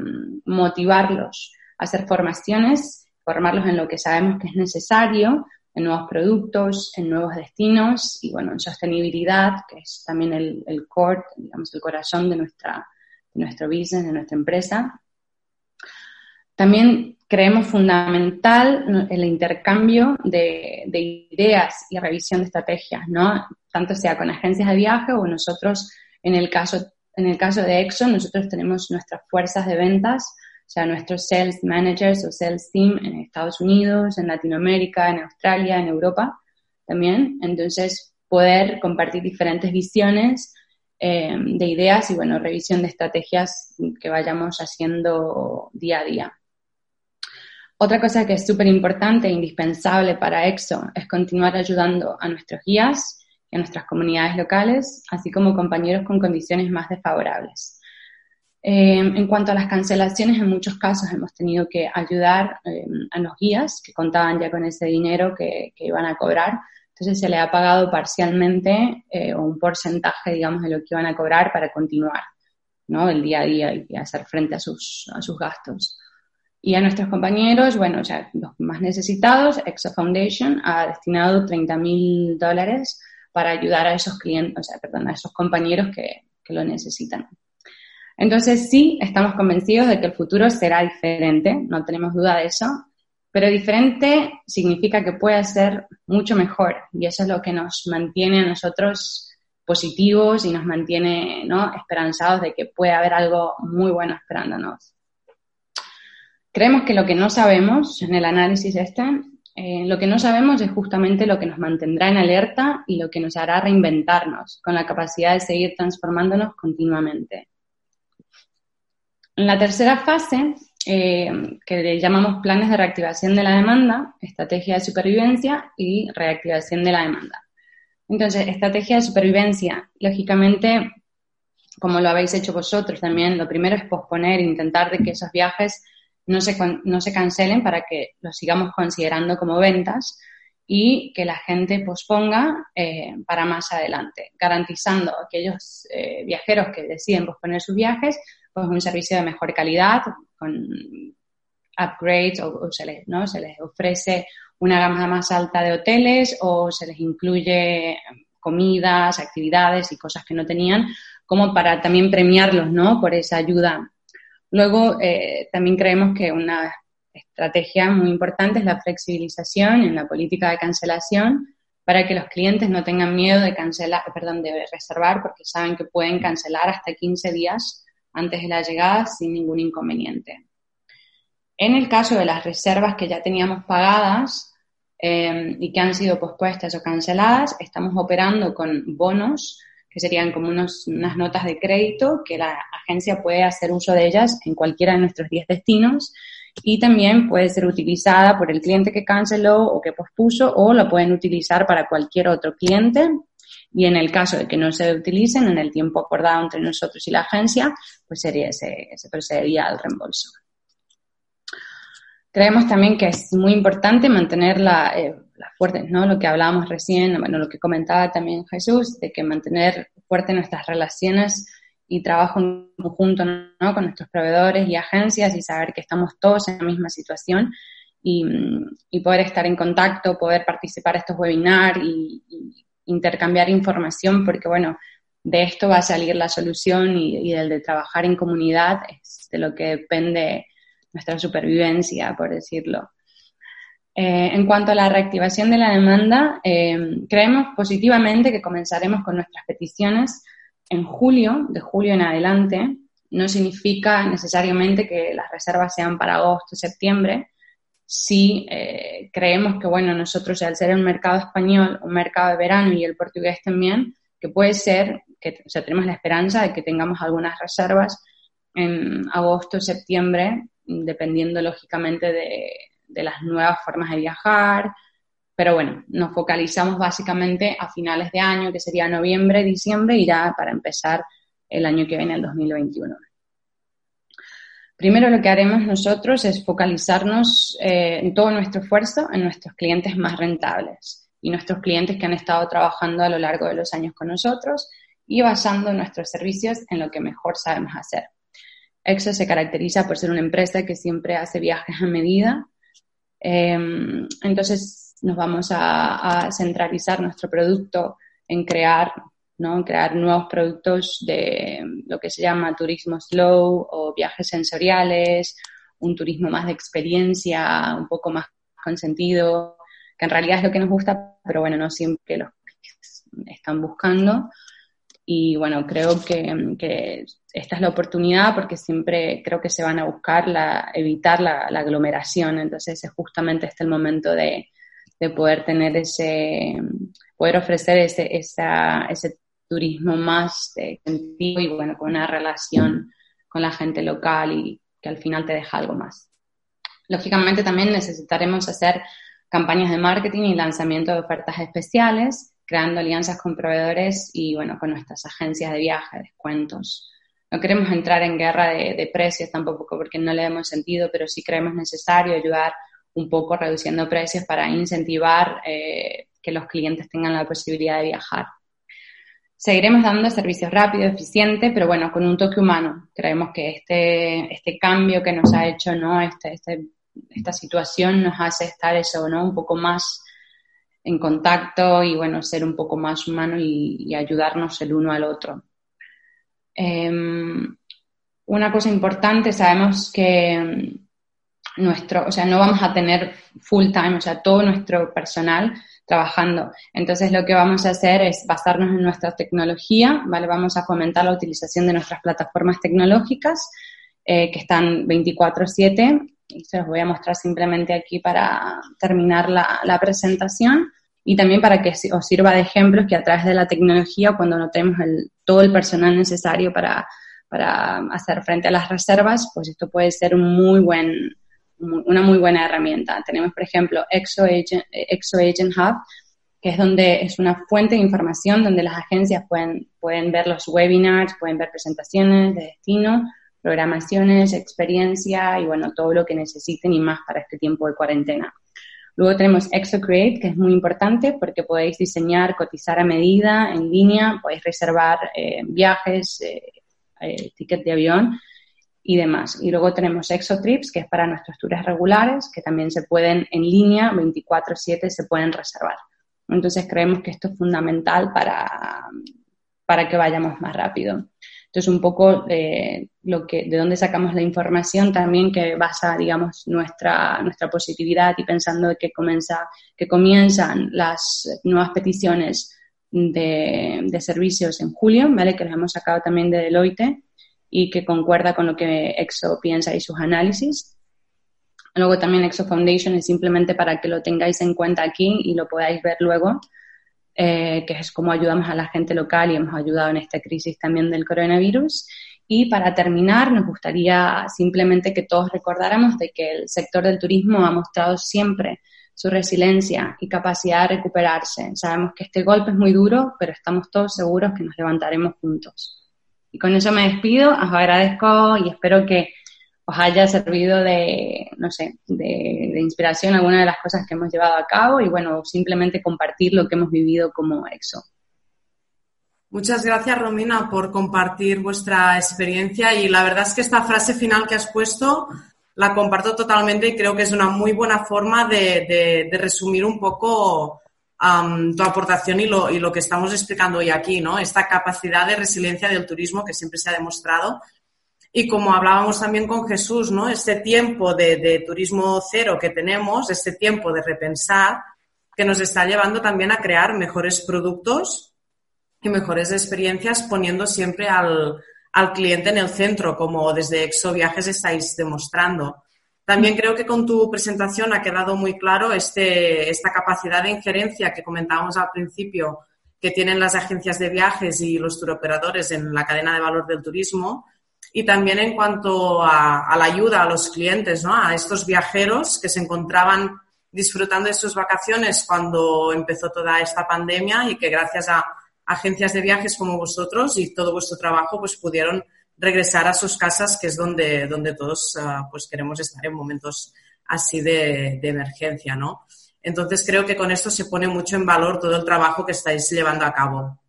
motivarlos a hacer formaciones, formarlos en lo que sabemos que es necesario, en nuevos productos, en nuevos destinos y, bueno, en sostenibilidad, que es también el, el core, digamos, el corazón de, nuestra, nuestro business, de nuestra empresa. También creemos fundamental el intercambio de, de, ideas y revisión de estrategias, ¿no? Tanto sea con agencias de viaje o nosotros, en el caso, en el caso de Exxon, nosotros tenemos nuestras fuerzas de ventas, o sea, nuestros sales managers o sales team en Estados Unidos, en Latinoamérica, en Australia, en Europa también. Entonces, poder compartir diferentes visiones eh, de ideas y, bueno, revisión de estrategias que vayamos haciendo día a día. Otra cosa que es súper importante e indispensable para EXO es continuar ayudando a nuestros guías a nuestras comunidades locales, así como compañeros con condiciones más desfavorables. Eh, en cuanto a las cancelaciones, en muchos casos hemos tenido que ayudar eh, a los guías que contaban ya con ese dinero que, iban a cobrar. Entonces se le ha pagado parcialmente eh, o un porcentaje, digamos, de lo que iban a cobrar para continuar ¿no? el día a día y hacer frente a sus, a sus gastos. Y a nuestros compañeros, bueno, ya los más necesitados, EXO Foundation ha destinado 30 mil dólares para ayudar a esos clientes, o sea, perdón, a esos compañeros que, que lo necesitan. Entonces sí, estamos convencidos de que el futuro será diferente, no tenemos duda de eso, pero diferente significa que puede ser mucho mejor y eso es lo que nos mantiene a nosotros positivos y nos mantiene ¿no? esperanzados de que puede haber algo muy bueno esperándonos. Creemos que lo que no sabemos en el análisis este, eh, lo que no sabemos es justamente lo que nos mantendrá en alerta y lo que nos hará reinventarnos con la capacidad de seguir transformándonos continuamente. En la tercera fase, eh, que le llamamos planes de reactivación de la demanda, estrategia de supervivencia y reactivación de la demanda. Entonces, estrategia de supervivencia, lógicamente, como lo habéis hecho vosotros también, lo primero es posponer, intentar de que esos viajes no se, no se cancelen para que los sigamos considerando como ventas y que la gente posponga eh, para más adelante, garantizando a aquellos eh, viajeros que deciden posponer sus viajes pues un servicio de mejor calidad, con upgrades o, se, les, ¿no? se les ofrece una gama más alta de hoteles o se les incluye comidas, actividades y cosas que no tenían, como para también premiarlos ¿no? por esa ayuda. Luego, eh, también creemos que una estrategia muy importante es la flexibilización en la política de cancelación para que los clientes no tengan miedo de cancelar, perdón, de reservar porque saben que pueden cancelar hasta 15 días antes de la llegada sin ningún inconveniente. En el caso de las reservas que ya teníamos pagadas eh, y que han sido pospuestas o canceladas, estamos operando con bonos, que serían como unas notas de crédito, que la agencia puede hacer uso de ellas en cualquiera de nuestros 10 destinos y también puede ser utilizada por el cliente que canceló o que pospuso o lo pueden utilizar para cualquier otro cliente y en el caso de que no se utilicen en el tiempo acordado entre nosotros y la agencia, pues sería, se, procedería al reembolso. Creemos también que es muy importante mantener la, eh, fuerte, ¿no? Lo que hablábamos recién, bueno, lo que comentaba también Jesús, de que mantener fuerte nuestras relaciones y trabajo en conjunto ¿no? con nuestros proveedores y agencias y saber que estamos todos en la misma situación y, poder estar en contacto, poder participar en estos webinars y, intercambiar información, porque bueno, de esto va a salir la solución y, el de trabajar en comunidad es de lo que depende nuestra supervivencia, por decirlo. Eh, en cuanto a la reactivación de la demanda, eh, creemos positivamente que comenzaremos con nuestras peticiones en julio, de julio en adelante. No significa necesariamente que las reservas sean para agosto, septiembre, sí eh, creemos que, bueno, nosotros al ser un mercado español, un mercado de verano y el portugués también, que puede ser, que, tenemos la esperanza de que tengamos algunas reservas en agosto, septiembre, dependiendo lógicamente de, de las nuevas formas de viajar. Pero bueno, nos focalizamos básicamente a finales de año, que sería noviembre, diciembre, y ya para empezar el año que viene, el 2021. Primero lo que haremos nosotros es focalizarnos eh, en todo nuestro esfuerzo en nuestros clientes más rentables y nuestros clientes que han estado trabajando a lo largo de los años con nosotros y basando nuestros servicios en lo que mejor sabemos hacer. Exo se caracteriza por ser una empresa que siempre hace viajes a medida. Em, entonces nos vamos a centralizar nuestro producto en crear ¿no? Crear nuevos productos de lo que se llama turismo slow o viajes sensoriales, un turismo más de experiencia, un poco más consentido, que en realidad es lo que nos gusta, pero bueno, no siempre lo están buscando. Y bueno, creo que, esta es la oportunidad porque siempre creo que se van a buscar la, evitar la, aglomeración. Entonces, es justamente este el momento de, poder tener ese, poder ofrecer ese, esa, ese turismo más de sentido y bueno, con una relación con la gente local y que al final te deja algo más. Lógicamente también necesitaremos hacer campañas de marketing y lanzamiento de ofertas especiales, creando alianzas con proveedores y bueno, con nuestras agencias de viaje, descuentos. No queremos entrar en guerra de, precios tampoco porque no le hemos sentido, pero sí creemos necesario ayudar un poco reduciendo precios para incentivar eh, que los clientes tengan la posibilidad de viajar. Seguiremos dando servicios rápidos, eficientes, pero bueno, con un toque humano. Creemos que este, este cambio que nos ha hecho, ¿no? Este, este, esta situación nos hace estar eso, ¿no? Un poco más en contacto y bueno, ser un poco más humano y, ayudarnos el uno al otro. Em, una cosa importante, sabemos que nuestro, o sea, no vamos a tener full time, o sea, todo nuestro personal trabajando. Entonces, lo que vamos a hacer es basarnos en nuestra tecnología, ¿vale? Vamos a fomentar la utilización de nuestras plataformas tecnológicas eh, que están 24/7 y se los voy a mostrar simplemente aquí para terminar la, presentación y también para que os sirva de ejemplo que a través de la tecnología, cuando no tenemos el, todo el personal necesario para, para hacer frente a las reservas, pues esto puede ser un muy buen, una muy buena herramienta. Tenemos, por ejemplo, Exo Agent, Exo Agent Hub, que es donde es una fuente de información donde las agencias pueden, pueden ver los webinars, pueden ver presentaciones de destino, programaciones, experiencia y bueno, todo lo que necesiten y más para este tiempo de cuarentena. Luego tenemos Exo Create, que es muy importante porque podéis diseñar, cotizar a medida en línea, podéis reservar eh, viajes, eh, eh, tickets de avión y demás. Y luego tenemos ExoTrips, que es para nuestros tours regulares, que también se pueden en línea, 24/7 se pueden reservar. Entonces creemos que esto es fundamental para, para que vayamos más rápido. Entonces, un poco eh, lo que, de dónde sacamos la información también que basa, digamos, nuestra, nuestra positividad y pensando que, comienza, que comienzan las nuevas peticiones de, de servicios en julio, ¿vale? Que las hemos sacado también de Deloitte y que concuerda con lo que EXO piensa y sus análisis. Luego también EXO Foundation es simplemente para que lo tengáis en cuenta aquí y lo podáis ver luego, eh, que es cómo ayudamos a la gente local y hemos ayudado en esta crisis también del coronavirus. Y para terminar, nos gustaría simplemente que todos recordáramos de que el sector del turismo ha mostrado siempre su resiliencia y capacidad de recuperarse. Sabemos que este golpe es muy duro, pero estamos todos seguros que nos levantaremos juntos. Y con eso me despido, os agradezco y espero que os haya servido de, no sé, de, inspiración alguna de las cosas que hemos llevado a cabo y bueno, simplemente compartir lo que hemos vivido como EXO. Muchas gracias, Romina, por compartir vuestra experiencia y la verdad es que esta frase final que has puesto la comparto totalmente y creo que es una muy buena forma de resumir un poco tu aportación y lo, y lo que estamos explicando hoy aquí, ¿no? Esta capacidad de resiliencia del turismo que siempre se ha demostrado. Y como hablábamos también con Jesús, ¿no? Este tiempo de, de turismo cero que tenemos, este tiempo de repensar, que nos está llevando también a crear mejores productos y mejores experiencias poniendo siempre al, al cliente en el centro, como desde Exo Viajes estáis demostrando. También creo que con tu presentación ha quedado muy claro este, esta capacidad de injerencia que comentábamos al principio que tienen las agencias de viajes y los turoperadores en la cadena de valor del turismo y también en cuanto a, la ayuda a los clientes, ¿no? a estos viajeros que se encontraban disfrutando de sus vacaciones cuando empezó toda esta pandemia y que gracias a agencias de viajes como vosotros y todo vuestro trabajo pues pudieron regresar a sus casas, que es donde, donde todos ah, pues queremos estar en momentos así de, emergencia, ¿no? Entonces creo que con esto se pone mucho en valor todo el trabajo que estáis llevando a cabo.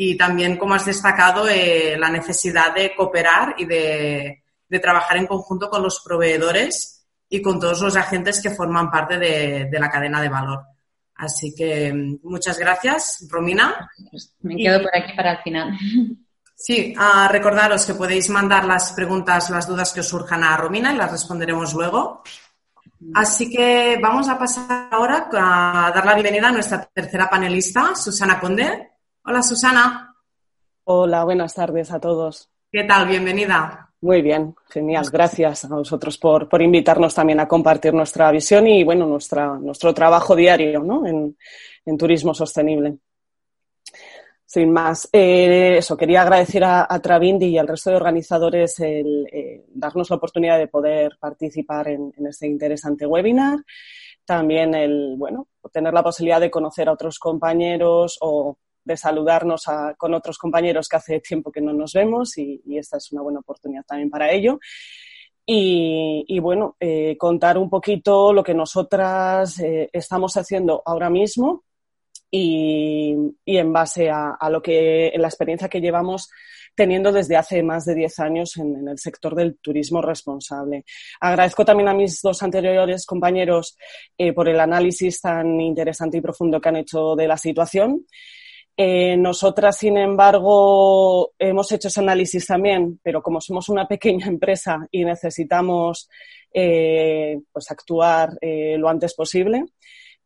Y también, como has destacado, eh, la necesidad de cooperar y de, trabajar en conjunto con los proveedores y con todos los agentes que forman parte de, de la cadena de valor. Así que muchas gracias, Romina. Me quedo por aquí para el final. Sí, a recordaros que podéis mandar las preguntas, las dudas que os surjan a Romina y las responderemos luego. Así que vamos a pasar ahora a dar la bienvenida a nuestra tercera panelista, Susana Conde. Hola, Susana. Hola, buenas tardes a todos. ¿Qué tal? Bienvenida. Muy bien, genial. Gracias a vosotros por, por invitarnos también a compartir nuestra visión y, bueno, nuestra, nuestro trabajo diario ¿no? en, en turismo sostenible. sin más, eh, eso, quería agradecer a, Travindi y al resto de organizadores el eh, darnos la oportunidad de poder participar en, este interesante webinar. También el, bueno, tener la posibilidad de conocer a otros compañeros o de saludarnos con otros compañeros que hace tiempo que no nos vemos y, esta es una buena oportunidad también para ello. Y, bueno, eh, contar un poquito lo que nosotras estamos haciendo ahora mismo y, en base a, lo que, la experiencia que llevamos teniendo desde hace más de 10 años en, el sector del turismo responsable. Agradezco también a mis dos anteriores compañeros eh, por el análisis tan interesante y profundo que han hecho de la situación. Eh, nosotras, sin embargo, hemos hecho ese análisis también, pero como somos una pequeña empresa y necesitamos eh, pues actuar lo antes posible,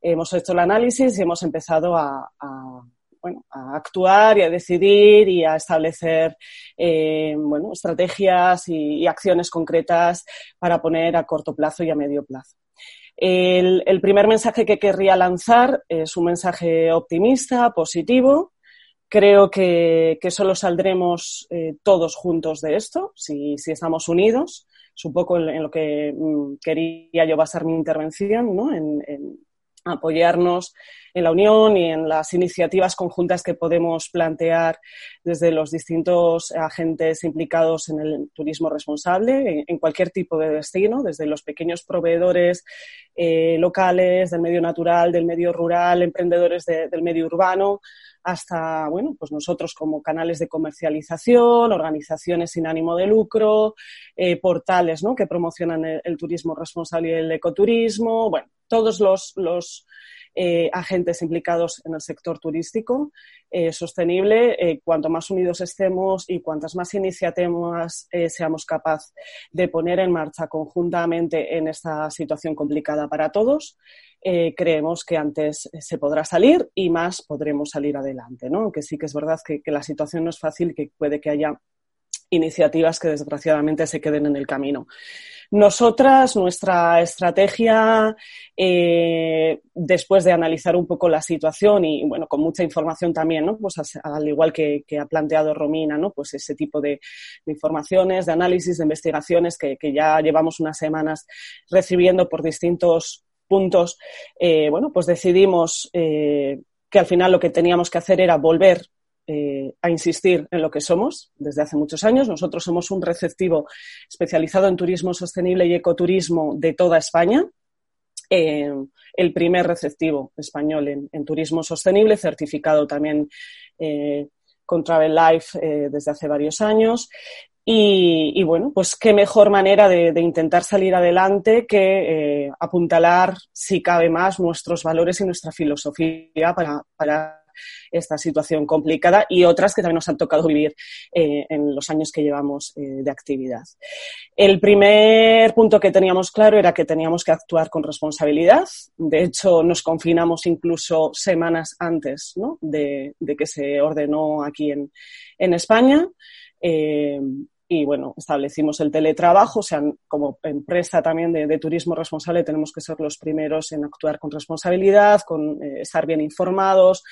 hemos hecho el análisis y hemos empezado a, bueno, a actuar y a decidir y a establecer eh, bueno, estrategias y, acciones concretas para poner a corto plazo y a medio plazo. El, primer mensaje que querría lanzar es un mensaje optimista, positivo. Creo que, solo saldremos eh, todos juntos de esto si, estamos unidos. Es un poco en, lo que mm, quería yo basar mi intervención, ¿no? Apoyarnos en la Unión y en las iniciativas conjuntas que podemos plantear desde los distintos agentes implicados en el turismo responsable, en, cualquier tipo de destino, desde los pequeños proveedores eh, locales, del medio natural, del medio rural, emprendedores del medio urbano, hasta, bueno, pues nosotros como canales de comercialización, organizaciones sin ánimo de lucro, eh, portales ¿no? que promocionan el, turismo responsable y el ecoturismo, bueno, todos los, eh, agentes implicados en el sector turístico eh, sostenible, eh, cuanto más unidos estemos y cuantas más iniciativas seamos capaces de poner en marcha conjuntamente en esta situación complicada para todos, creemos que antes se podrá salir y más podremos salir adelante. ¿no? Aunque sí que es verdad que, la situación no es fácil, que puede que haya iniciativas que desgraciadamente se queden en el camino. Nosotras, nuestra estrategia, eh, después de analizar un poco la situación y, bueno, con mucha información también, ¿no? Pues al igual que, ha planteado Romina, ¿no? Pues ese tipo de, informaciones, de análisis, de investigaciones que, ya llevamos unas semanas recibiendo por distintos puntos, eh, bueno, pues decidimos eh, que al final lo que teníamos que hacer era volver eh, a insistir en lo que somos desde hace muchos años. Nosotros somos un receptivo especializado en turismo sostenible y ecoturismo de toda España. Eh, el primer receptivo español en, turismo sostenible, certificado también eh, con Travel Life desde hace varios años. Y, bueno, pues qué mejor manera de, intentar salir adelante que apuntalar, si cabe más, nuestros valores y nuestra filosofía para esta situación complicada y otras que también nos han tocado vivir eh, en los años que llevamos eh, de actividad. El primer punto que teníamos claro era que teníamos que actuar con responsabilidad. De hecho, nos confinamos incluso semanas antes de, que se ordenó aquí en, España. Eh, y bueno, establecimos el teletrabajo, o sea, como empresa también de, turismo responsable tenemos que ser los primeros en actuar con responsabilidad, con eh, estar bien informados,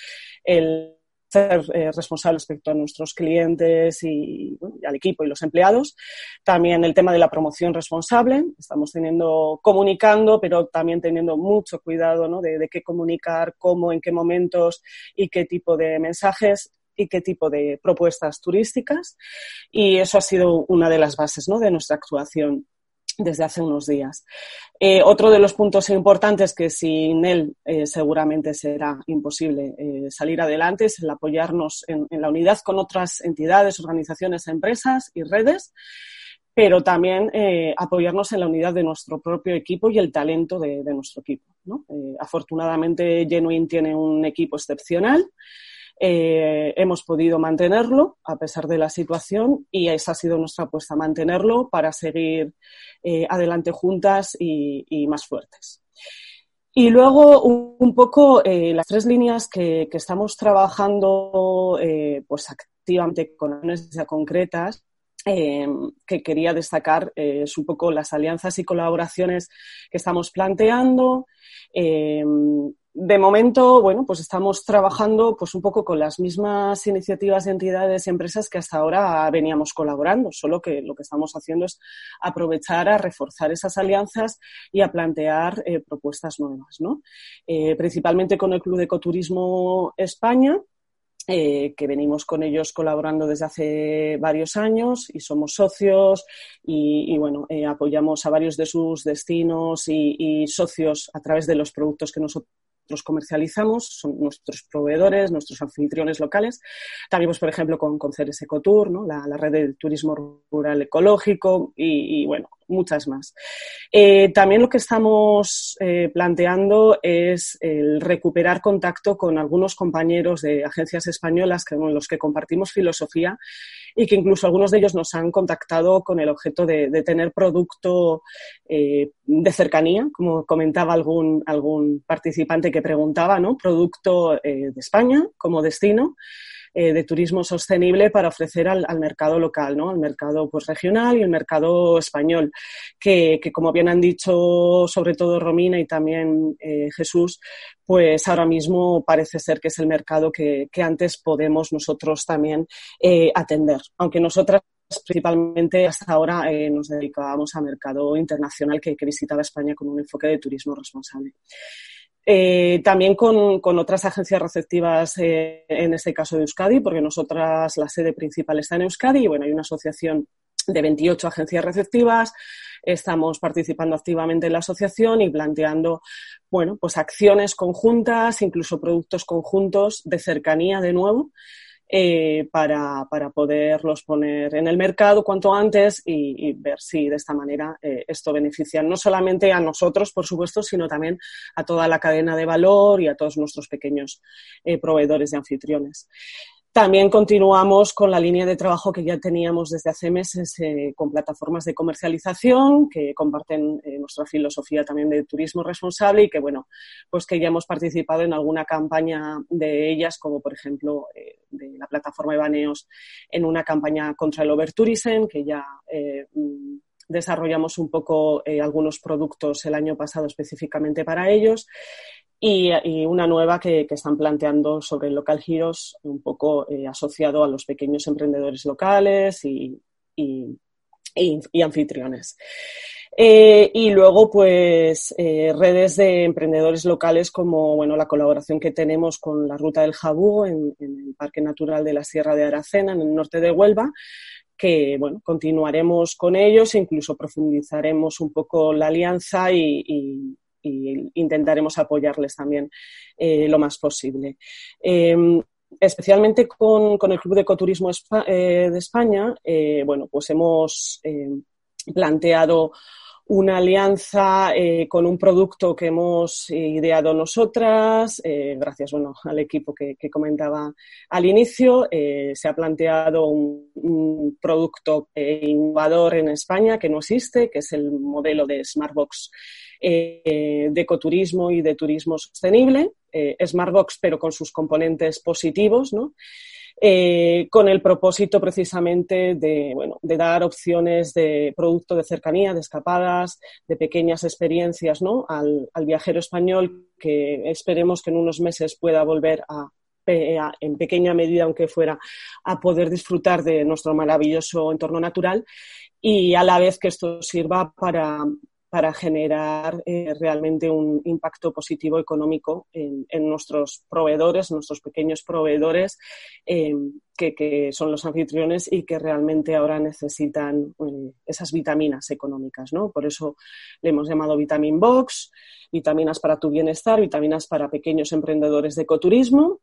el ser eh, responsable respecto a nuestros clientes y, al equipo y los empleados. También el tema de la promoción responsable. Estamos teniendo, comunicando, pero también teniendo mucho cuidado ¿no? de qué comunicar, cómo, en qué momentos y qué tipo de mensajes y qué tipo de propuestas turísticas. Y eso ha sido una de las bases de nuestra actuación desde hace unos días. Eh, otro de los puntos importantes que sin él eh, seguramente será imposible eh, salir adelante es el apoyarnos en, la unidad con otras entidades, organizaciones, empresas y redes, pero también apoyarnos en la unidad de nuestro propio equipo y el talento de, nuestro equipo. afortunadamente, Genuine tiene un equipo excepcional eh, hemos podido mantenerlo a pesar de la situación y esa ha sido nuestra apuesta, mantenerlo para seguir eh, adelante juntas y, más fuertes. Y luego un, poco eh, las tres líneas que, estamos trabajando pues activamente con ya concretas que quería destacar es un poco las alianzas y colaboraciones que estamos planteando, de momento, bueno, pues estamos trabajando pues un poco con las mismas iniciativas de entidades y empresas que hasta ahora veníamos colaborando, solo que lo que estamos haciendo es aprovechar a reforzar esas alianzas y a plantear eh, propuestas nuevas, ¿no? Eh, principalmente con el Club de Ecoturismo España, eh, que venimos con ellos colaborando desde hace varios años y somos socios y, bueno, apoyamos a varios de sus destinos y, socios a través de los productos que nosotros comercializamos, son nuestros proveedores, nuestros anfitriones locales. También, pues, por ejemplo, con, con Ceres Ecotour, ¿no? la, red de turismo rural ecológico y, bueno, muchas más. Eh, también lo que estamos eh, planteando es el recuperar contacto con algunos compañeros de agencias españolas con los que compartimos filosofía y que incluso algunos de ellos nos han contactado con el objeto de, tener producto eh, de cercanía, como comentaba algún, algún participante que preguntaba, ¿no? Producto de España como destino. Eh, de turismo sostenible para ofrecer al, mercado local, ¿no? al mercado pues, regional y el mercado español, que, como bien han dicho sobre todo Romina y también eh, Jesús, pues ahora mismo parece ser que es el mercado que, antes podemos nosotros también eh, atender, aunque nosotras principalmente hasta ahora nos dedicábamos a mercado internacional que, que visitaba España con un enfoque de turismo responsable. Eh, también con, otras agencias receptivas, eh, en este caso de Euskadi, porque nosotras la sede principal está en Euskadi y bueno, hay una asociación de 28 agencias receptivas. Estamos participando activamente en la asociación y planteando, bueno, pues acciones conjuntas, incluso productos conjuntos de cercanía de nuevo, eh, para, para, poderlos poner en el mercado cuanto antes y, ver si de esta manera eh, esto beneficia no solamente a nosotros, por supuesto, sino también a toda la cadena de valor y a todos nuestros pequeños eh, proveedores de anfitriones. También continuamos con la línea de trabajo que ya teníamos desde hace meses eh, con plataformas de comercialización que comparten eh, nuestra filosofía también de turismo responsable y que, bueno, pues que ya hemos participado en alguna campaña de ellas, como por ejemplo eh, de la plataforma de Baneos en una campaña contra el overtourism, que ya desarrollamos un poco algunos productos el año pasado específicamente para ellos y, una nueva que, están planteando sobre Local Heroes, un poco eh, asociado a los pequeños emprendedores locales y, anfitriones. Eh, y luego, pues, eh, redes de emprendedores locales como, bueno, la colaboración que tenemos con la Ruta del Jabú en, el Parque Natural de la Sierra de Aracena, en el norte de Huelva, que, bueno, continuaremos con ellos e incluso profundizaremos un poco la alianza y, y intentaremos apoyarles también eh, lo más posible. Em, especialmente con, el Club de Ecoturismo eh, de España, eh, bueno, pues hemos em, planteado una alianza con un producto que hemos ideado nosotras, gracias bueno, al equipo que, comentaba al inicio. se ha planteado un producto innovador en España que no existe, que es el modelo de Smartbox eh, de ecoturismo y de turismo sostenible, eh, Smartbox, pero con sus componentes positivos, ¿no? Eh, con el propósito precisamente de, bueno, de dar opciones de producto de cercanía, de escapadas, de pequeñas experiencias ¿no? al, viajero español que esperemos que en unos meses pueda volver a, en pequeña medida, aunque fuera, a poder disfrutar de nuestro maravilloso entorno natural y a la vez que esto sirva para, para generar eh, realmente un impacto positivo económico en, nuestros proveedores, nuestros pequeños proveedores, eh, que, son los anfitriones y que realmente ahora necesitan eh, esas vitaminas económicas. ¿no? Por eso le hemos llamado Vitamin Box, vitaminas para tu bienestar, vitaminas para pequeños emprendedores de ecoturismo.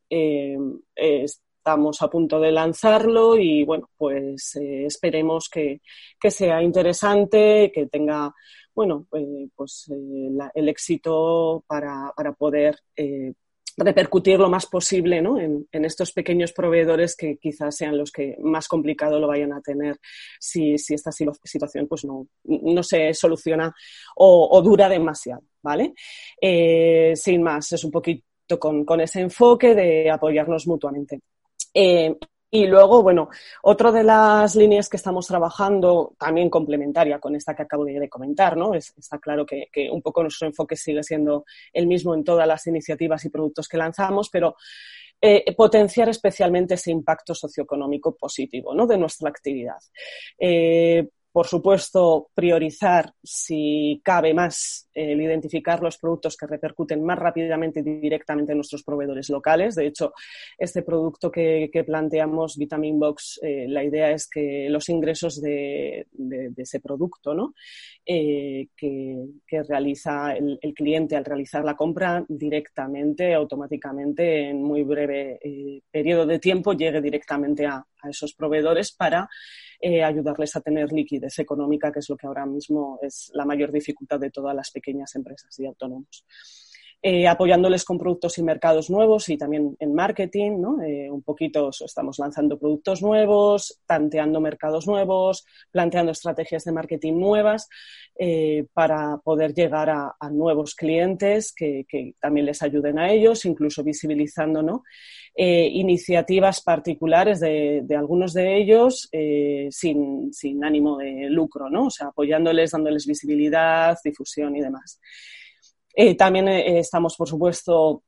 estamos a punto de lanzarlo y bueno, pues esperemos que, que sea interesante, que tenga bueno, eh, pues eh, el éxito para, poder eh, repercutir lo más posible ¿no? en, estos pequeños proveedores que quizás sean los que más complicado lo vayan a tener si, esta situación pues no, no se soluciona o, dura demasiado, ¿vale? sin más, es un poquito con, ese enfoque de apoyarnos mutuamente. Y luego, bueno, otra de las líneas que estamos trabajando, también complementaria con esta que acabo de comentar, ¿no? está claro que, un poco nuestro enfoque sigue siendo el mismo en todas las iniciativas y productos que lanzamos, pero eh, potenciar especialmente ese impacto socioeconómico positivo ¿no? de nuestra actividad. Eh, por supuesto, priorizar, si cabe más, el identificar los productos que repercuten más rápidamente y directamente en nuestros proveedores locales. De hecho, este producto que, planteamos, Vitamin Box, eh, la idea es que los ingresos de, ese producto ¿no? Eh, que, realiza el, cliente al realizar la compra directamente, automáticamente, en muy breve eh, periodo de tiempo, llegue directamente a esos proveedores para eh, ayudarles a tener liquidez económica, que es lo que ahora mismo es la mayor dificultad de todas las pequeñas empresas y autónomos. Eh, apoyándoles con productos y mercados nuevos y también en marketing, ¿no? Eh, un poquito estamos lanzando productos nuevos, tanteando mercados nuevos, planteando estrategias de marketing nuevas eh, para poder llegar a, nuevos clientes que, también les ayuden a ellos, incluso visibilizando ¿no? iniciativas particulares de, algunos de ellos sin, sin, ánimo de lucro, ¿no? o sea, apoyándoles, dándoles visibilidad, difusión y demás. Eh, también eh, estamos, por supuesto,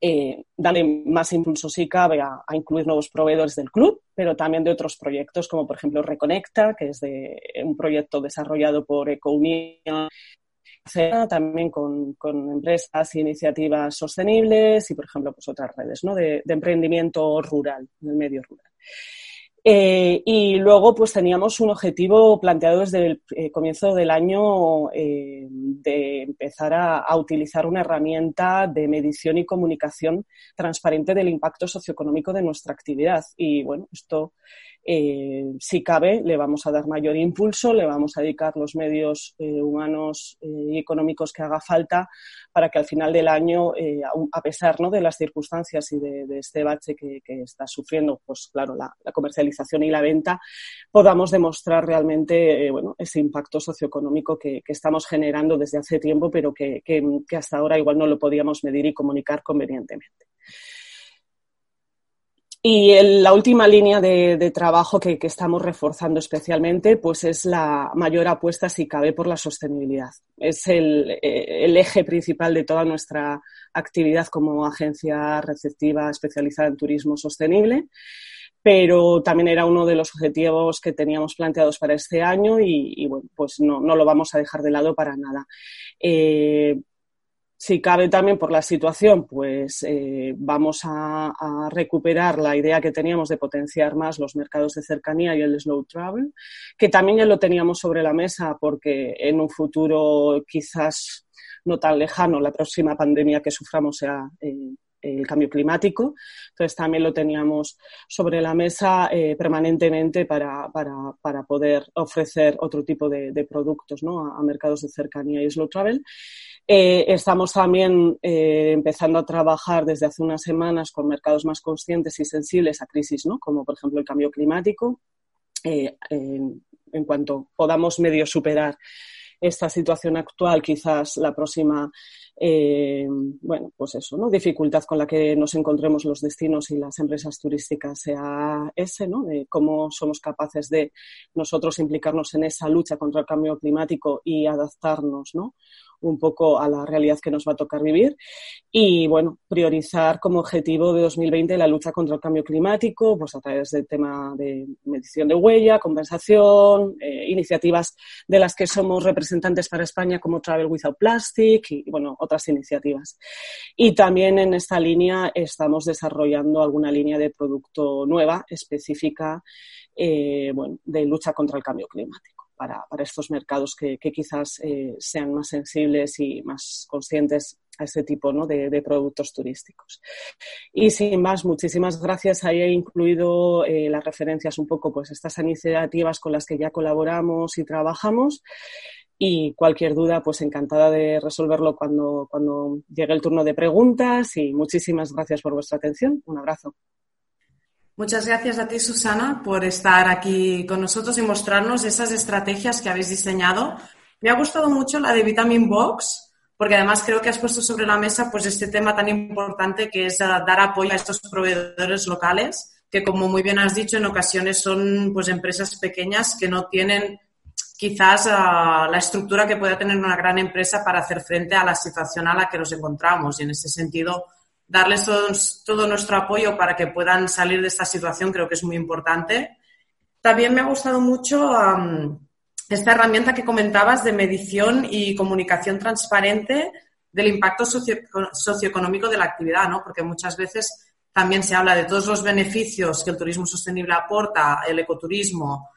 eh, dando más impulso si cabe a, incluir nuevos proveedores del club, pero también de otros proyectos, como por ejemplo Reconecta, que es de, un proyecto desarrollado por EcoUnion, también con, empresas e iniciativas sostenibles y, por ejemplo, pues otras redes de, de emprendimiento rural, en el medio rural. Eh, y luego, pues teníamos un objetivo planteado desde el eh, comienzo del año eh, de empezar a, utilizar una herramienta de medición y comunicación transparente del impacto socioeconómico de nuestra actividad. Y bueno, esto eh, si cabe, le vamos a dar mayor impulso, le vamos a dedicar los medios eh, humanos eh, y económicos que haga falta para que al final del año, a pesar de las circunstancias y de, este bache que, está sufriendo, pues claro, la, comercialización y la venta, podamos demostrar realmente bueno, ese impacto socioeconómico que, estamos generando desde hace tiempo, pero que hasta ahora igual no lo podíamos medir y comunicar convenientemente. Y la última línea de, trabajo que, estamos reforzando especialmente pues es la mayor apuesta, si cabe, por la sostenibilidad. Es el, eje principal de toda nuestra actividad como agencia receptiva especializada en turismo sostenible, pero también era uno de los objetivos que teníamos planteados para este año y, bueno, pues no, lo vamos a dejar de lado para nada. Eh, si cabe también por la situación, pues eh, vamos a, recuperar la idea que teníamos de potenciar más los mercados de cercanía y el slow travel, que también ya lo teníamos sobre la mesa porque en un futuro quizás no tan lejano la próxima pandemia que suframos sea eh, el cambio climático. Entonces también lo teníamos sobre la mesa eh, permanentemente para, poder ofrecer otro tipo de, productos a, a, mercados de cercanía y slow travel. Eh, estamos también eh, empezando a trabajar desde hace unas semanas con mercados más conscientes y sensibles a crisis, ¿no? como por ejemplo el cambio climático. Eh, en cuanto podamos medio superar esta situación actual, quizás la próxima, bueno, pues eso, ¿no? Dificultad con la que nos encontremos los destinos y las empresas turísticas sea ese, ¿no? De cómo somos capaces de nosotros implicarnos en esa lucha contra el cambio climático y adaptarnos, ¿no? un poco a la realidad que nos va a tocar vivir y, bueno, priorizar como objetivo de 2020 la lucha contra el cambio climático, pues a través del tema de medición de huella, compensación, eh, iniciativas de las que somos representantes para España como Travel Without Plastic y, bueno, otras iniciativas. Y también en esta línea estamos desarrollando alguna línea de producto nueva específica, eh, de lucha contra el cambio climático para, estos mercados que, quizás eh, sean más sensibles y más conscientes a este tipo de, productos turísticos. Y sin más, muchísimas gracias. Ahí he incluido eh, las referencias un poco, pues estas iniciativas con las que ya colaboramos y trabajamos. Y cualquier duda, pues encantada de resolverlo cuando, cuando llegue el turno de preguntas. Y muchísimas gracias por vuestra atención. Un abrazo. Muchas gracias a ti, Susana, por estar aquí con nosotros y mostrarnos esas estrategias que habéis diseñado. Me ha gustado mucho la de Vitamin Box, porque además creo que has puesto sobre la mesa pues este tema tan importante que es dar apoyo a estos proveedores locales que como muy bien has dicho, en ocasiones son pues empresas pequeñas que no tienen quizás ah, la estructura que pueda tener una gran empresa para hacer frente a la situación a la que nos encontramos. Y en ese sentido, darles todo, nuestro apoyo para que puedan salir de esta situación creo que es muy importante. También me ha gustado mucho esta herramienta que comentabas de medición y comunicación transparente del impacto socioeconómico de la actividad, ¿no? Porque muchas veces también se habla de todos los beneficios que el turismo sostenible aporta, el ecoturismo,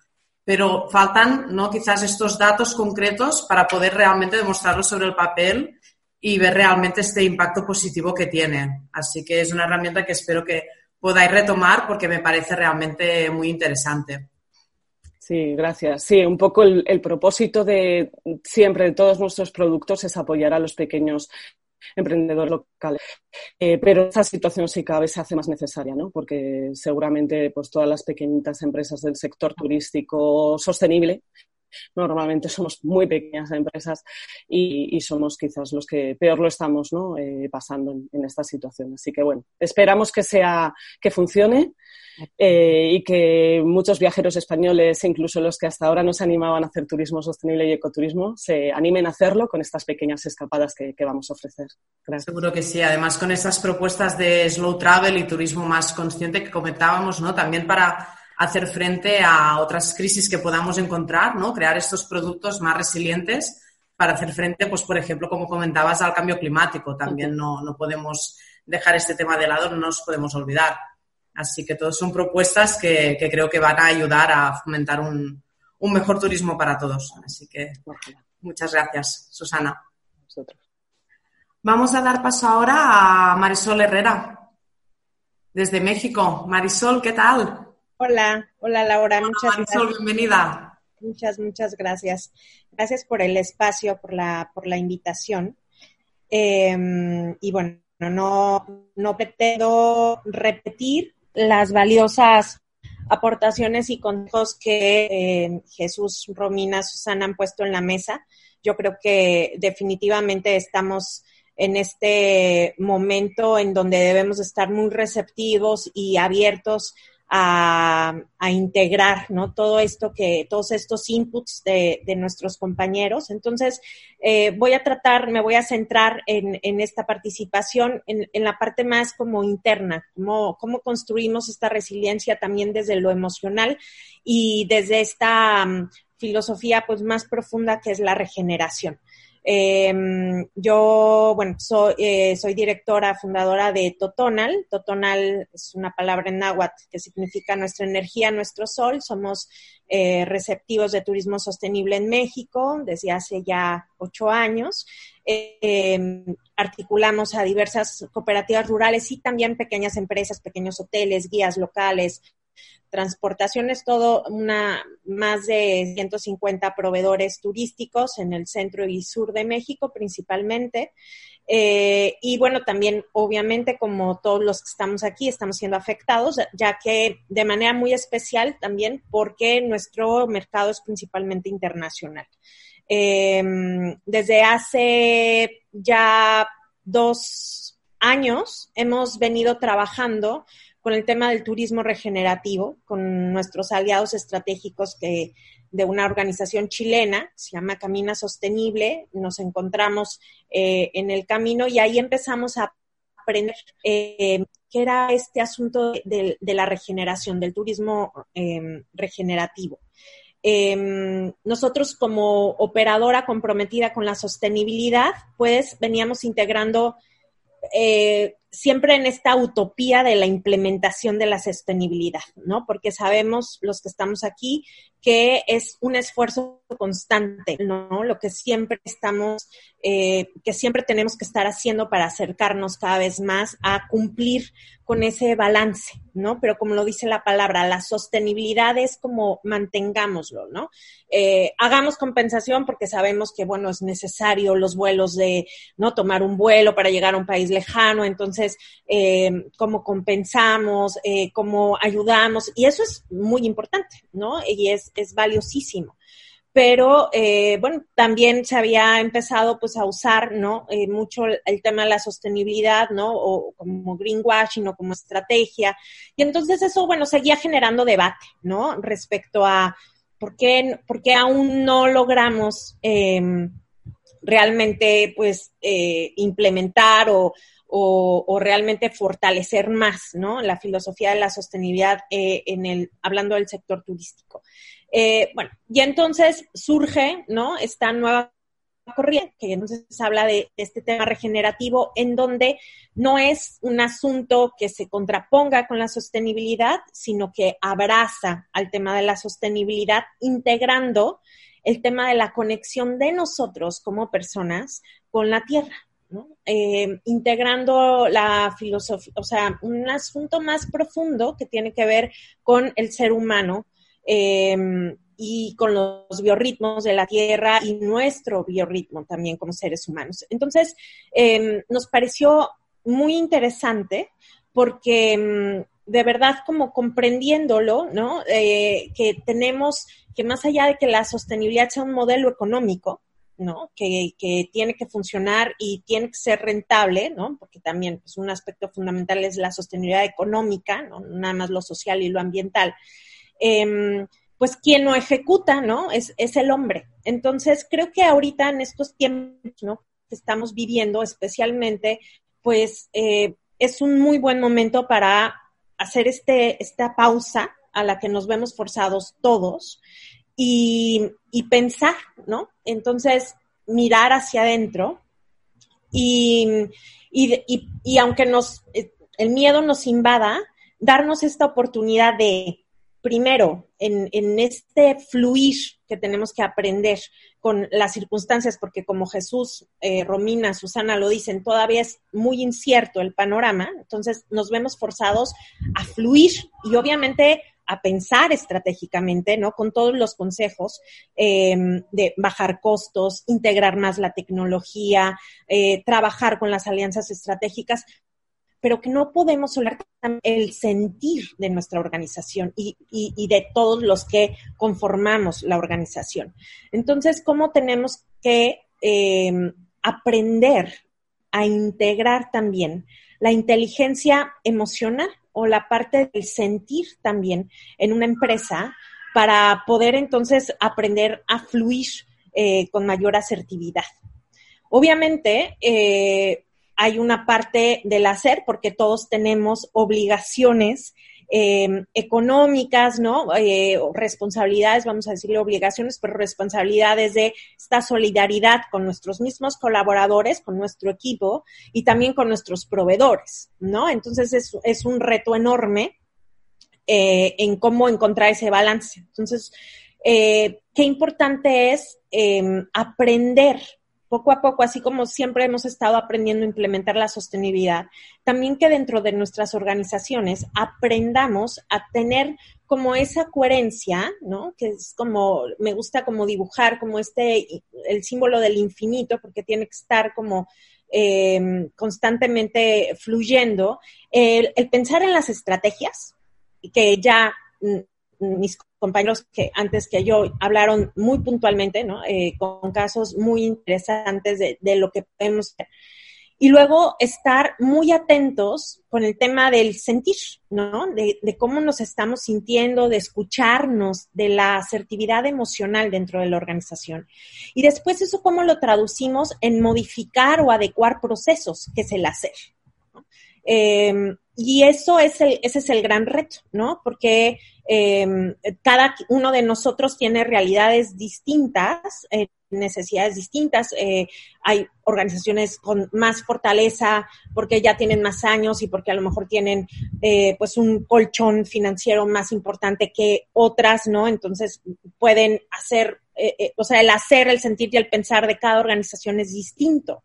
pero faltan, ¿no? Quizás estos datos concretos para poder realmente demostrarlos sobre el papel y ver realmente este impacto positivo que tiene. Así que es una herramienta que espero que podáis retomar porque me parece realmente muy interesante. Sí, gracias. Sí, un poco el, propósito de siempre de todos nuestros productos es apoyar a los pequeños emprendedores locales. Eh, pero esta situación sí cada vez se hace más necesaria, ¿no? Porque seguramente pues todas las pequeñitas empresas del sector turístico sostenible normalmente somos muy pequeñas empresas y, somos quizás los que peor lo estamos ¿no? Eh, pasando en, esta situación. Así que bueno, esperamos que sea que funcione eh, y que muchos viajeros españoles, incluso los que hasta ahora no se animaban a hacer turismo sostenible y ecoturismo, se animen a hacerlo con estas pequeñas escapadas que, vamos a ofrecer. Seguro que sí. Además, con estas propuestas de slow travel y turismo más consciente que comentábamos, ¿no? También para hacer frente a otras crisis que podamos encontrar, ¿no? Crear estos productos más resilientes para hacer frente, pues, por ejemplo, como comentabas, al cambio climático. También no, no podemos dejar este tema de lado, no nos podemos olvidar. Así que todas son propuestas que, creo que van a ayudar a fomentar un, mejor turismo para todos. Así que muchas gracias, Susana. Vamos a dar paso ahora a Marisol Herrera, desde México. Marisol, ¿qué tal? Hola, hola Laura, muchas Marisol, gracias. bienvenida. Muchas, muchas gracias. Gracias por el espacio, por la, por la invitación. Em, y bueno, no, no pretendo repetir las valiosas aportaciones y consejos que eh, Jesús, Romina, Susana han puesto en la mesa. Yo creo que definitivamente estamos en este momento en donde debemos estar muy receptivos y abiertos a, integrar ¿no? todo esto que, todos estos inputs de, nuestros compañeros. Entonces, eh, voy a tratar, me voy a centrar en, esta participación en, la parte más como interna, cómo, cómo construimos esta resiliencia también desde lo emocional y desde esta mm, filosofía pues más profunda que es la regeneración. Em, yo, bueno, soy, eh, soy directora fundadora de Totonal. Totonal es una palabra en náhuatl que significa nuestra energía, nuestro sol. Somos eh, receptivos de turismo sostenible en México desde hace ya ocho años. Em, articulamos a diversas cooperativas rurales y también pequeñas empresas, pequeños hoteles, guías locales, transportación es todo una más de 150 proveedores turísticos en el centro y sur de México principalmente. Eh, y bueno, también obviamente como todos los que estamos aquí estamos siendo afectados, ya que de manera muy especial también porque nuestro mercado es principalmente internacional. Em, desde hace ya dos años hemos venido trabajando con el tema del turismo regenerativo, con nuestros aliados estratégicos de una organización chilena, se llama Camina Sostenible, nos encontramos eh, en el camino y ahí empezamos a aprender eh, qué era este asunto de, la regeneración, del turismo em, regenerativo. Em, nosotros como operadora comprometida con la sostenibilidad, pues veníamos integrando eh, siempre en esta utopía de la implementación de la sostenibilidad, ¿no? Porque sabemos los que estamos aquí que es un esfuerzo constante, ¿no? Lo que siempre estamos, eh, que siempre tenemos que estar haciendo para acercarnos cada vez más a cumplir con ese balance, ¿no? Pero como lo dice la palabra, la sostenibilidad es como mantengámoslo, ¿no? Eh, hagamos compensación porque sabemos que, bueno, es necesario los vuelos de, ¿no? Tomar un vuelo para llegar a un país lejano, entonces, eh, cómo compensamos, cómo ayudamos, y eso es muy importante, ¿no? Y es es, valiosísimo. pero eh, bueno, también se había empezado pues a usar, ¿no? Eh, mucho el, tema de la sostenibilidad, ¿no? O como greenwashing o como estrategia. Y entonces eso, bueno, seguía generando debate, ¿no? Respecto a por qué, por qué aún no logramos em, realmente pues eh, implementar o, o, realmente fortalecer más, ¿no? La filosofía de la sostenibilidad en el, hablando del sector turístico. Eh, bueno, y entonces surge, ¿no? Esta nueva corriente, que entonces habla de este tema regenerativo, en donde no es un asunto que se contraponga con la sostenibilidad, sino que abraza al tema de la sostenibilidad, integrando el tema de la conexión de nosotros como personas con la tierra. ¿no? Eh, integrando la filosofía, o sea, un asunto más profundo que tiene que ver con el ser humano, Em, y con los biorritmos de la Tierra y nuestro biorritmo también como seres humanos. Entonces, em, nos pareció muy interesante porque em, de verdad como comprendiéndolo, ¿no? Eh, que tenemos que más allá de que la sostenibilidad sea un modelo económico, ¿no? Que, que, tiene que funcionar y tiene que ser rentable, ¿no? Porque también pues, un aspecto fundamental es la sostenibilidad económica, ¿no? Nada más lo social y lo ambiental. Em, pues quien lo ejecuta, ¿no? Es, es, el hombre. Entonces, creo que ahorita en estos tiempos, ¿no? Que estamos viviendo especialmente, pues eh, es un muy buen momento para hacer este, esta pausa a la que nos vemos forzados todos y, y pensar, ¿no? Entonces, mirar hacia adentro y, y, y aunque nos, eh, el miedo nos invada, darnos esta oportunidad de primero, en, este fluir que tenemos que aprender con las circunstancias, porque como Jesús, eh, Romina, Susana lo dicen, todavía es muy incierto el panorama, entonces nos vemos forzados a fluir y obviamente a pensar estratégicamente, ¿no? Con todos los consejos eh, de bajar costos, integrar más la tecnología, eh, trabajar con las alianzas estratégicas, pero que no podemos hablar el sentir de nuestra organización y, de todos los que conformamos la organización. Entonces, ¿cómo tenemos que em, aprender a integrar también la inteligencia emocional o la parte del sentir también en una empresa para poder entonces aprender a fluir eh, con mayor asertividad? Obviamente, eh, hay una parte del hacer, porque todos tenemos obligaciones em, económicas, ¿no? Eh, responsabilidades, vamos a decirle obligaciones, pero responsabilidades de esta solidaridad con nuestros mismos colaboradores, con nuestro equipo y también con nuestros proveedores, ¿no? Entonces es, es un reto enorme eh, en cómo encontrar ese balance. Entonces, eh, qué importante es em, aprender poco a poco, así como siempre hemos estado aprendiendo a implementar la sostenibilidad, también que dentro de nuestras organizaciones aprendamos a tener como esa coherencia, ¿no? Que es como, me gusta como dibujar como este, el símbolo del infinito, porque tiene que estar como em, constantemente fluyendo, el, pensar en las estrategias, que ya mis compañeros que antes que yo hablaron muy puntualmente, ¿no? Eh, con casos muy interesantes de, lo que podemos hacer. Y luego estar muy atentos con el tema del sentir, ¿no? De, de, cómo nos estamos sintiendo, de escucharnos, de la asertividad emocional dentro de la organización. Y después eso cómo lo traducimos en modificar o adecuar procesos, que es el hacer. Eh, y eso es el, ese es el gran reto, ¿no? Porque eh, cada uno de nosotros tiene realidades distintas, eh, necesidades distintas. Eh, hay organizaciones con más fortaleza porque ya tienen más años y porque a lo mejor tienen eh, pues un colchón financiero más importante que otras, ¿no? Entonces pueden hacer, o sea, el hacer, el sentir y el pensar de cada organización es distinto.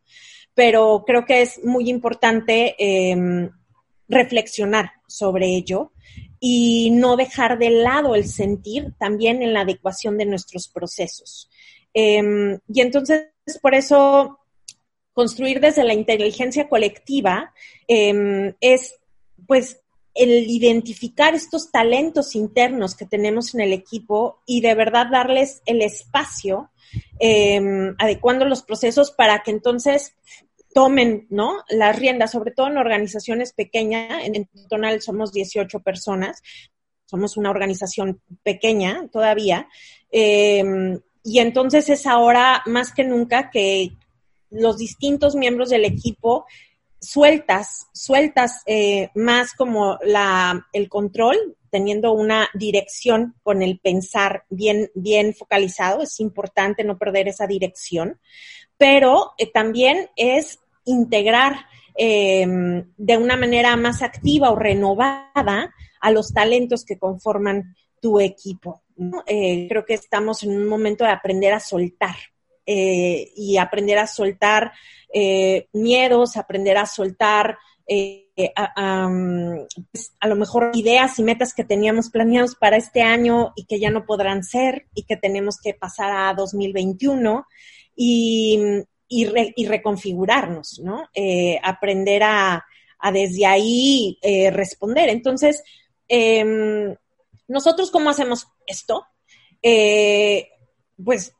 Pero creo que es muy importante em, reflexionar sobre ello y no dejar de lado el sentir también en la adecuación de nuestros procesos. Eh, y entonces, por eso, construir desde la inteligencia colectiva eh, es, pues, el identificar estos talentos internos que tenemos en el equipo y de verdad darles el espacio, em, adecuando los procesos para que entonces tomen ¿no? las riendas, sobre todo en organizaciones pequeñas. En, Tonal somos 18 personas, somos una organización pequeña todavía. Em, y entonces es ahora más que nunca que los distintos miembros del equipo sueltas, sueltas eh, más como la, el control, teniendo una dirección con el pensar bien, bien focalizado. Es importante no perder esa dirección, pero eh, también es integrar em, de una manera más activa o renovada a los talentos que conforman tu equipo. Eh, creo que estamos en un momento de aprender a soltar y aprender a soltar eh, miedos, aprender a soltar eh, pues, a, lo mejor ideas y metas que teníamos planeados para este año y que ya no podrán ser y que tenemos que pasar a 2021 y, y, reconfigurarnos, ¿no? Eh, aprender a, desde ahí responder. Entonces, em, nosotros, ¿cómo hacemos esto? pues,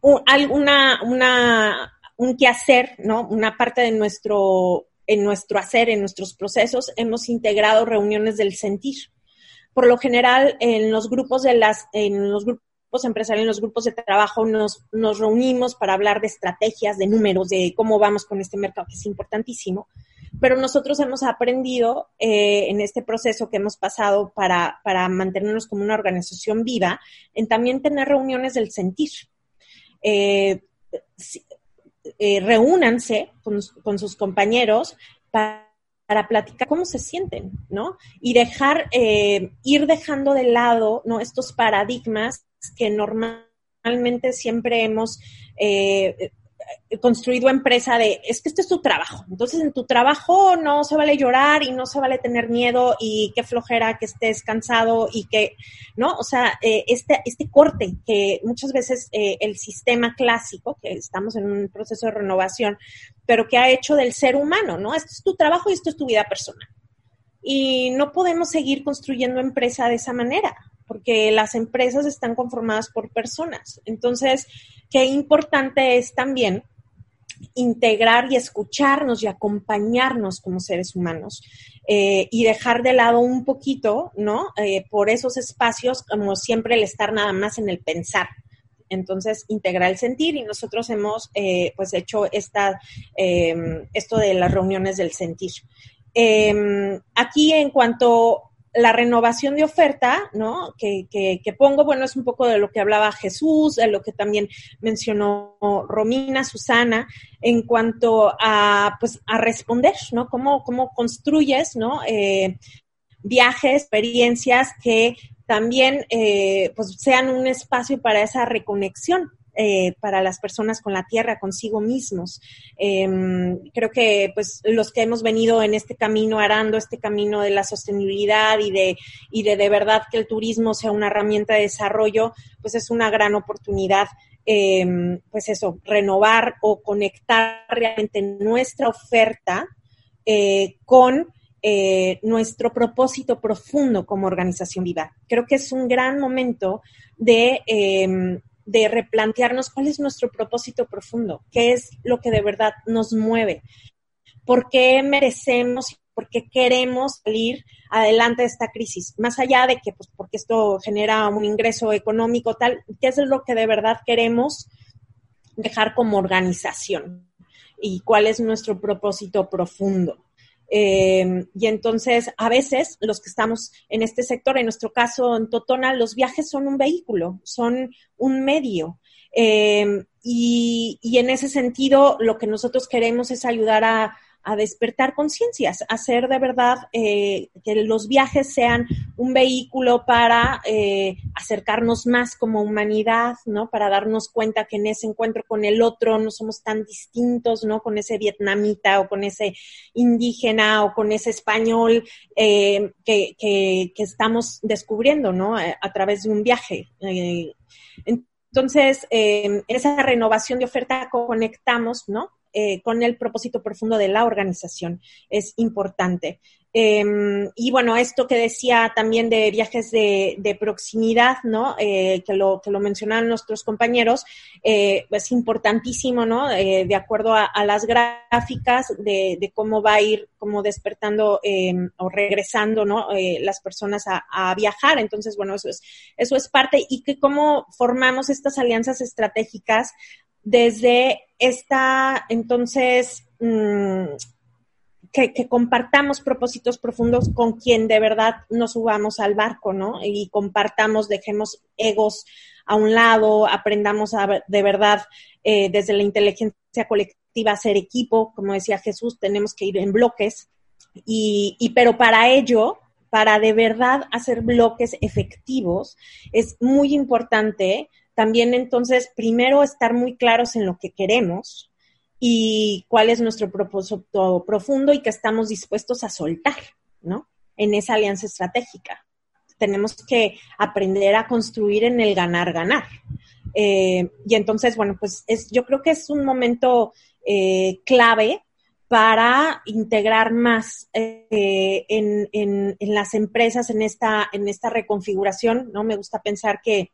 una, una un quehacer, ¿no? Una parte de nuestro, en nuestro hacer, en nuestros procesos, hemos integrado reuniones del sentir. Por lo general, en los grupos de las, en los grupos empresariales, en los grupos de trabajo, nos, nos reunimos para hablar de estrategias, de números, de cómo vamos con este mercado, que es importantísimo. Pero nosotros hemos aprendido eh, en este proceso que hemos pasado para, para mantenernos como una organización viva, en también tener reuniones del sentir. Eh, eh, reúnanse con, sus compañeros para, platicar cómo se sienten, ¿no? Y dejar, eh, ir dejando de lado, ¿no? Estos paradigmas que normalmente siempre hemos eh, construido empresa de, es que este es tu trabajo. Entonces, en tu trabajo no se vale llorar y no se vale tener miedo y qué flojera que estés cansado y que, ¿no? O sea, eh, este, este corte que muchas veces eh, el sistema clásico, que estamos en un proceso de renovación, pero que ha hecho del ser humano, ¿no? Esto es tu trabajo y esto es tu vida personal. Y no podemos seguir construyendo empresa de esa manera, porque las empresas están conformadas por personas. Entonces, qué importante es también integrar y escucharnos y acompañarnos como seres humanos eh, y dejar de lado un poquito, ¿no? Eh, por esos espacios, como siempre, el estar nada más en el pensar. Entonces, integrar el sentir y nosotros hemos, eh, pues, hecho esta, em, esto de las reuniones del sentir. Em, aquí, en cuanto la renovación de oferta, ¿no? Que, que, pongo, bueno, es un poco de lo que hablaba Jesús, de lo que también mencionó Romina, Susana, en cuanto a, pues, a responder, ¿no? Cómo, cómo construyes, ¿no? Eh, viajes, experiencias que también, eh, pues, sean un espacio para esa reconexión, eh, para las personas con la tierra, consigo mismos. Em, creo que pues los que hemos venido en este camino, arando este camino de la sostenibilidad y de, y de de verdad que el turismo sea una herramienta de desarrollo, pues es una gran oportunidad. Em, pues eso, renovar o conectar realmente nuestra oferta eh, con eh, nuestro propósito profundo como organización viva. Creo que es un gran momento de, em, de replantearnos cuál es nuestro propósito profundo, qué es lo que de verdad nos mueve, por qué merecemos, por qué queremos salir adelante de esta crisis, más allá de que, pues, porque esto genera un ingreso económico, tal, qué es lo que de verdad queremos dejar como organización y cuál es nuestro propósito profundo. Em, y entonces, a veces, los que estamos en este sector, en nuestro caso en Totona, los viajes son un vehículo, son un medio. Em, y, y, en ese sentido, lo que nosotros queremos es ayudar a, a despertar conciencias, hacer de verdad eh, que los viajes sean un vehículo para eh, acercarnos más como humanidad, ¿no? Para darnos cuenta que en ese encuentro con el otro no somos tan distintos, ¿no? Con ese vietnamita o con ese indígena o con ese español eh, que, que, estamos descubriendo, ¿no? A, través de un viaje. entonces, en esa renovación de oferta conectamos, ¿no? Eh, con el propósito profundo de la organización es importante. Em, y bueno, esto que decía también de viajes de, proximidad, ¿no? Eh, que, lo, que lo mencionaban nuestros compañeros, eh, es importantísimo, ¿no? De acuerdo a, las gráficas de, cómo va a ir, como despertando em, o regresando, ¿no? las personas a, a, viajar. Entonces, bueno, eso es, eso es parte y que cómo formamos estas alianzas estratégicas desde esta, entonces, mm, que, compartamos propósitos profundos con quien de verdad nos subamos al barco, ¿no? Y compartamos, dejemos egos a un lado, aprendamos a, de verdad eh, desde la inteligencia colectiva a ser equipo, como decía Jesús, tenemos que ir en bloques, y, y pero para ello, para de verdad hacer bloques efectivos, es muy importante también entonces, primero estar muy claros en lo que queremos, y cuál es nuestro propósito profundo y que estamos dispuestos a soltar, ¿no? En esa alianza estratégica. Tenemos que aprender a construir en el ganar-ganar. Eh, y entonces, bueno, pues es, yo creo que es un momento eh, clave para integrar más eh, en, en, en, las empresas en esta, en esta reconfiguración, ¿no? Me gusta pensar que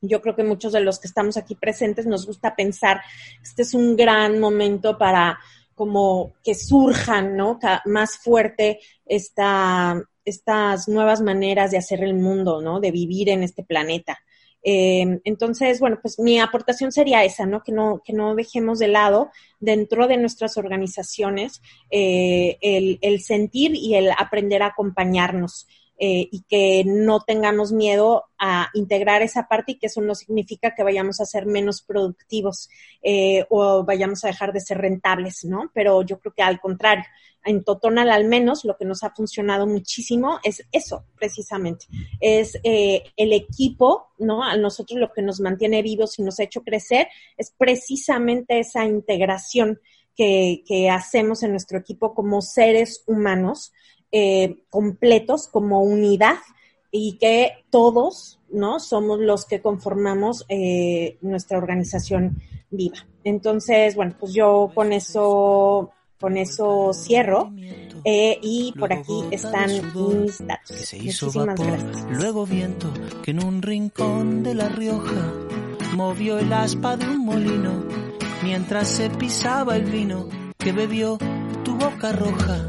yo creo que muchos de los que estamos aquí presentes nos gusta pensar, este es un gran momento para como que surjan, ¿no? Más fuerte esta, estas nuevas maneras de hacer el mundo, ¿no? De vivir en este planeta. Eh, entonces, bueno, pues mi aportación sería esa, ¿no? Que no, que no dejemos de lado dentro de nuestras organizaciones eh, el, sentir y el aprender a acompañarnos. Eh, y que no tengamos miedo a integrar esa parte y que eso no significa que vayamos a ser menos productivos eh, o vayamos a dejar de ser rentables, ¿no? Pero yo creo que al contrario, en Totonal al menos lo que nos ha funcionado muchísimo es eso, precisamente, es eh, el equipo, ¿no? A nosotros lo que nos mantiene vivos y nos ha hecho crecer es precisamente esa integración que, que hacemos en nuestro equipo como seres humanos eh, completos como unidad y que todos, ¿no? Somos los que conformamos eh, nuestra organización viva. Entonces, bueno, pues yo con eso, con eso cierro. Eh, y por aquí están mis datos. Muchísimas gracias. Luego viento que en un rincón de La Rioja movió el aspa de un molino mientras se pisaba el vino que bebió tu boca roja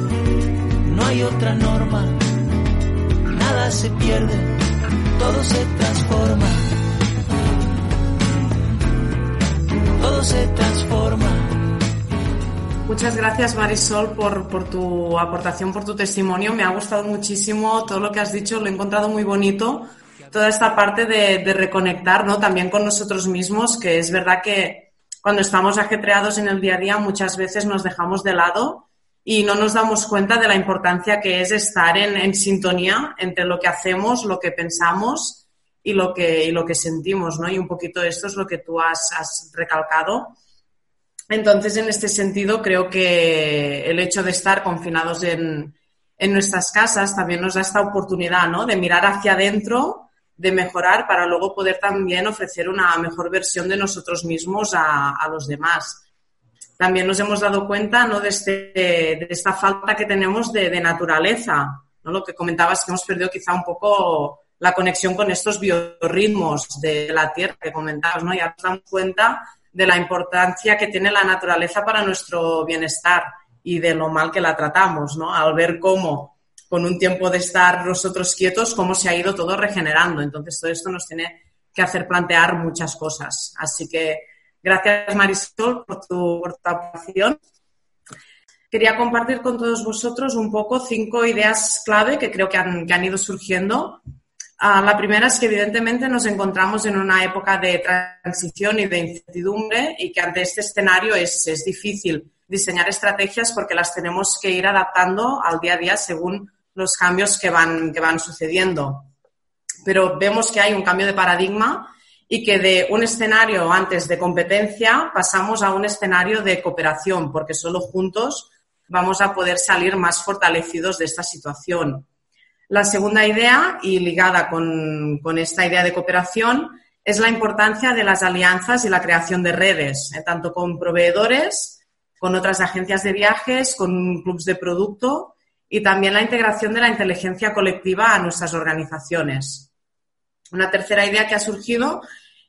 no hay otra norma, nada se pierde, todo se transforma, todo se transforma. Muchas gracias Marisol por, por, tu aportación, por tu testimonio. Me ha gustado muchísimo todo lo que has dicho, lo he encontrado muy bonito. Toda esta parte de, reconectar ¿no? también con nosotros mismos, que es verdad que cuando estamos ajetreados en el día a día muchas veces nos dejamos de lado y no nos damos cuenta de la importancia que es estar en, sintonía entre lo que hacemos, lo que pensamos y lo que, y lo que sentimos, ¿no? Y un poquito esto es lo que tú has, recalcado. Entonces, en este sentido, creo que el hecho de estar confinados en, en nuestras casas también nos da esta oportunidad, ¿no? De mirar hacia adentro, de mejorar para luego poder también ofrecer una mejor versión de nosotros mismos a, a los demás también nos hemos dado cuenta ¿no? de, este, de esta falta que tenemos de, naturaleza. ¿no? Lo que comentabas que hemos perdido quizá un poco la conexión con estos biorritmos de la Tierra que comentabas, ¿no? Ya nos damos cuenta de la importancia que tiene la naturaleza para nuestro bienestar y de lo mal que la tratamos, ¿no? Al ver cómo, con un tiempo de estar nosotros quietos, cómo se ha ido todo regenerando. Entonces, todo esto nos tiene que hacer plantear muchas cosas. Así que Gracias, Marisol, por tu, aportación. Quería compartir con todos vosotros un poco cinco ideas clave que creo que han, que han ido surgiendo. Ah, la primera es que evidentemente nos encontramos en una época de transición y de incertidumbre y que ante este escenario es, es difícil diseñar estrategias porque las tenemos que ir adaptando al día a día según los cambios que van, que van sucediendo. Pero vemos que hay un cambio de paradigma y que de un escenario antes de competencia pasamos a un escenario de cooperación, porque solo juntos vamos a poder salir más fortalecidos de esta situación. La segunda idea, y ligada con, esta idea de cooperación, es la importancia de las alianzas y la creación de redes, eh, tanto con proveedores, con otras agencias de viajes, con clubes de producto y también la integración de la inteligencia colectiva a nuestras organizaciones. Una tercera idea que ha surgido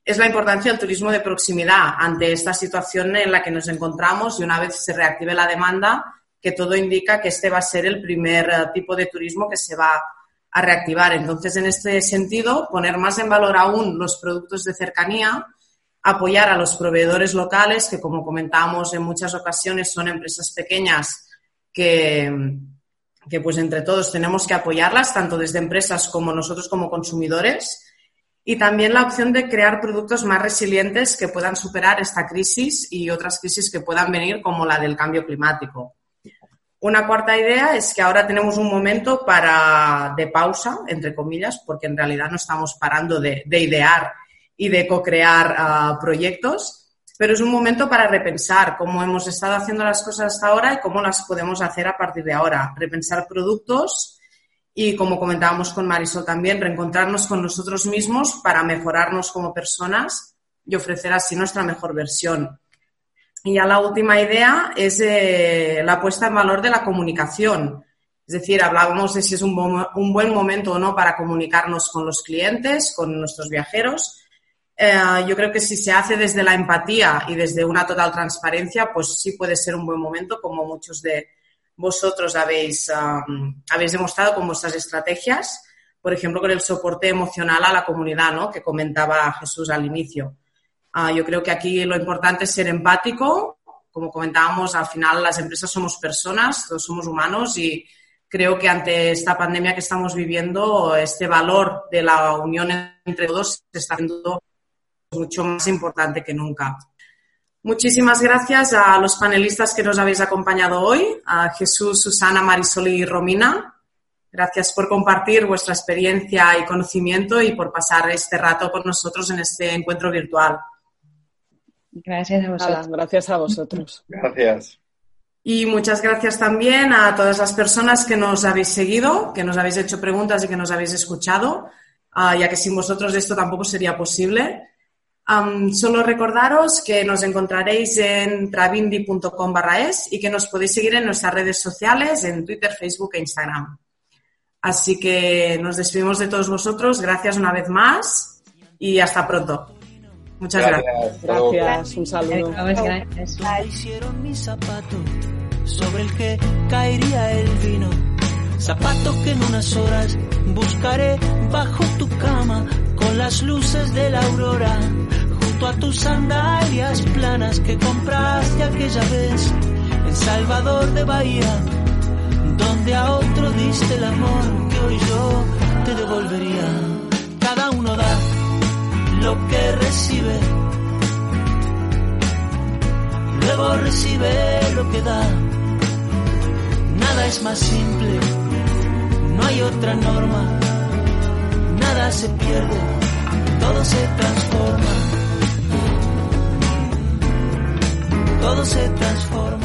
es la importancia del turismo de proximidad ante esta situación en la que nos encontramos y una vez se reactive la demanda, que todo indica que este va a ser el primer eh, tipo de turismo que se va a reactivar. Entonces, en este sentido, poner más en valor aún los productos de cercanía, apoyar a los proveedores locales, que como comentábamos en muchas ocasiones son empresas pequeñas que, que pues entre todos tenemos que apoyarlas, tanto desde empresas como nosotros como consumidores. Y también la opción de crear productos más resilientes que puedan superar esta crisis y otras crisis que puedan venir, como la del cambio climático. Una cuarta idea es que ahora tenemos un momento para, de pausa, entre comillas, porque en realidad no estamos parando de, idear y de co-crear ah, proyectos, pero es un momento para repensar cómo hemos estado haciendo las cosas hasta ahora y cómo las podemos hacer a partir de ahora. Repensar productos y, como comentábamos con Marisol también, reencontrarnos con nosotros mismos para mejorarnos como personas y ofrecer así nuestra mejor versión. Y ya la última idea es eh, la puesta en valor de la comunicación. Es decir, hablábamos de si es un, buen momento o no para comunicarnos con los clientes, con nuestros viajeros. Eh, yo creo que si se hace desde la empatía y desde una total transparencia, pues sí puede ser un buen momento, como muchos de vosotros habéis, um, habéis demostrado con vuestras estrategias. Por ejemplo, con el soporte emocional a la comunidad, ¿no? Que comentaba Jesús al inicio. Ah, yo creo que aquí lo importante es ser empático. Como comentábamos, al final las empresas somos personas, todos somos humanos y creo que ante esta pandemia que estamos viviendo, este valor de la unión entre todos se está haciendo mucho más importante que nunca. Muchísimas gracias a los panelistas que nos habéis acompañado hoy, a Jesús, Susana, Marisol y Romina. Gracias por compartir vuestra experiencia y conocimiento y por pasar este rato con nosotros en este encuentro virtual. Gracias a vosotros. gracias a vosotros. Gracias. Y muchas gracias también a todas las personas que nos habéis seguido, que nos habéis hecho preguntas y que nos habéis escuchado, uh, ya que sin vosotros esto tampoco sería posible. Um, solo recordaros que nos encontraréis en travindi.com barra es y que nos podéis seguir en nuestras redes sociales, en Twitter, Facebook e Instagram. Así que nos despedimos de todos vosotros. Gracias una vez más y hasta pronto. Muchas gracias. Gracias, un saludo. Gracias. Hicieron mi zapato sobre el que caería el vino. Zapato que en unas horas buscaré bajo tu cama con las luces de la aurora. Junto a tus sandalias planas que compraste aquella vez en Salvador de Bahía. Donde a otro diste el amor que hoy yo te devolvería. Cada uno da lo que recibe. Luego recibe lo que da. Nada es más simple, no hay otra norma. Nada se pierde, todo se transforma. Todo se transforma.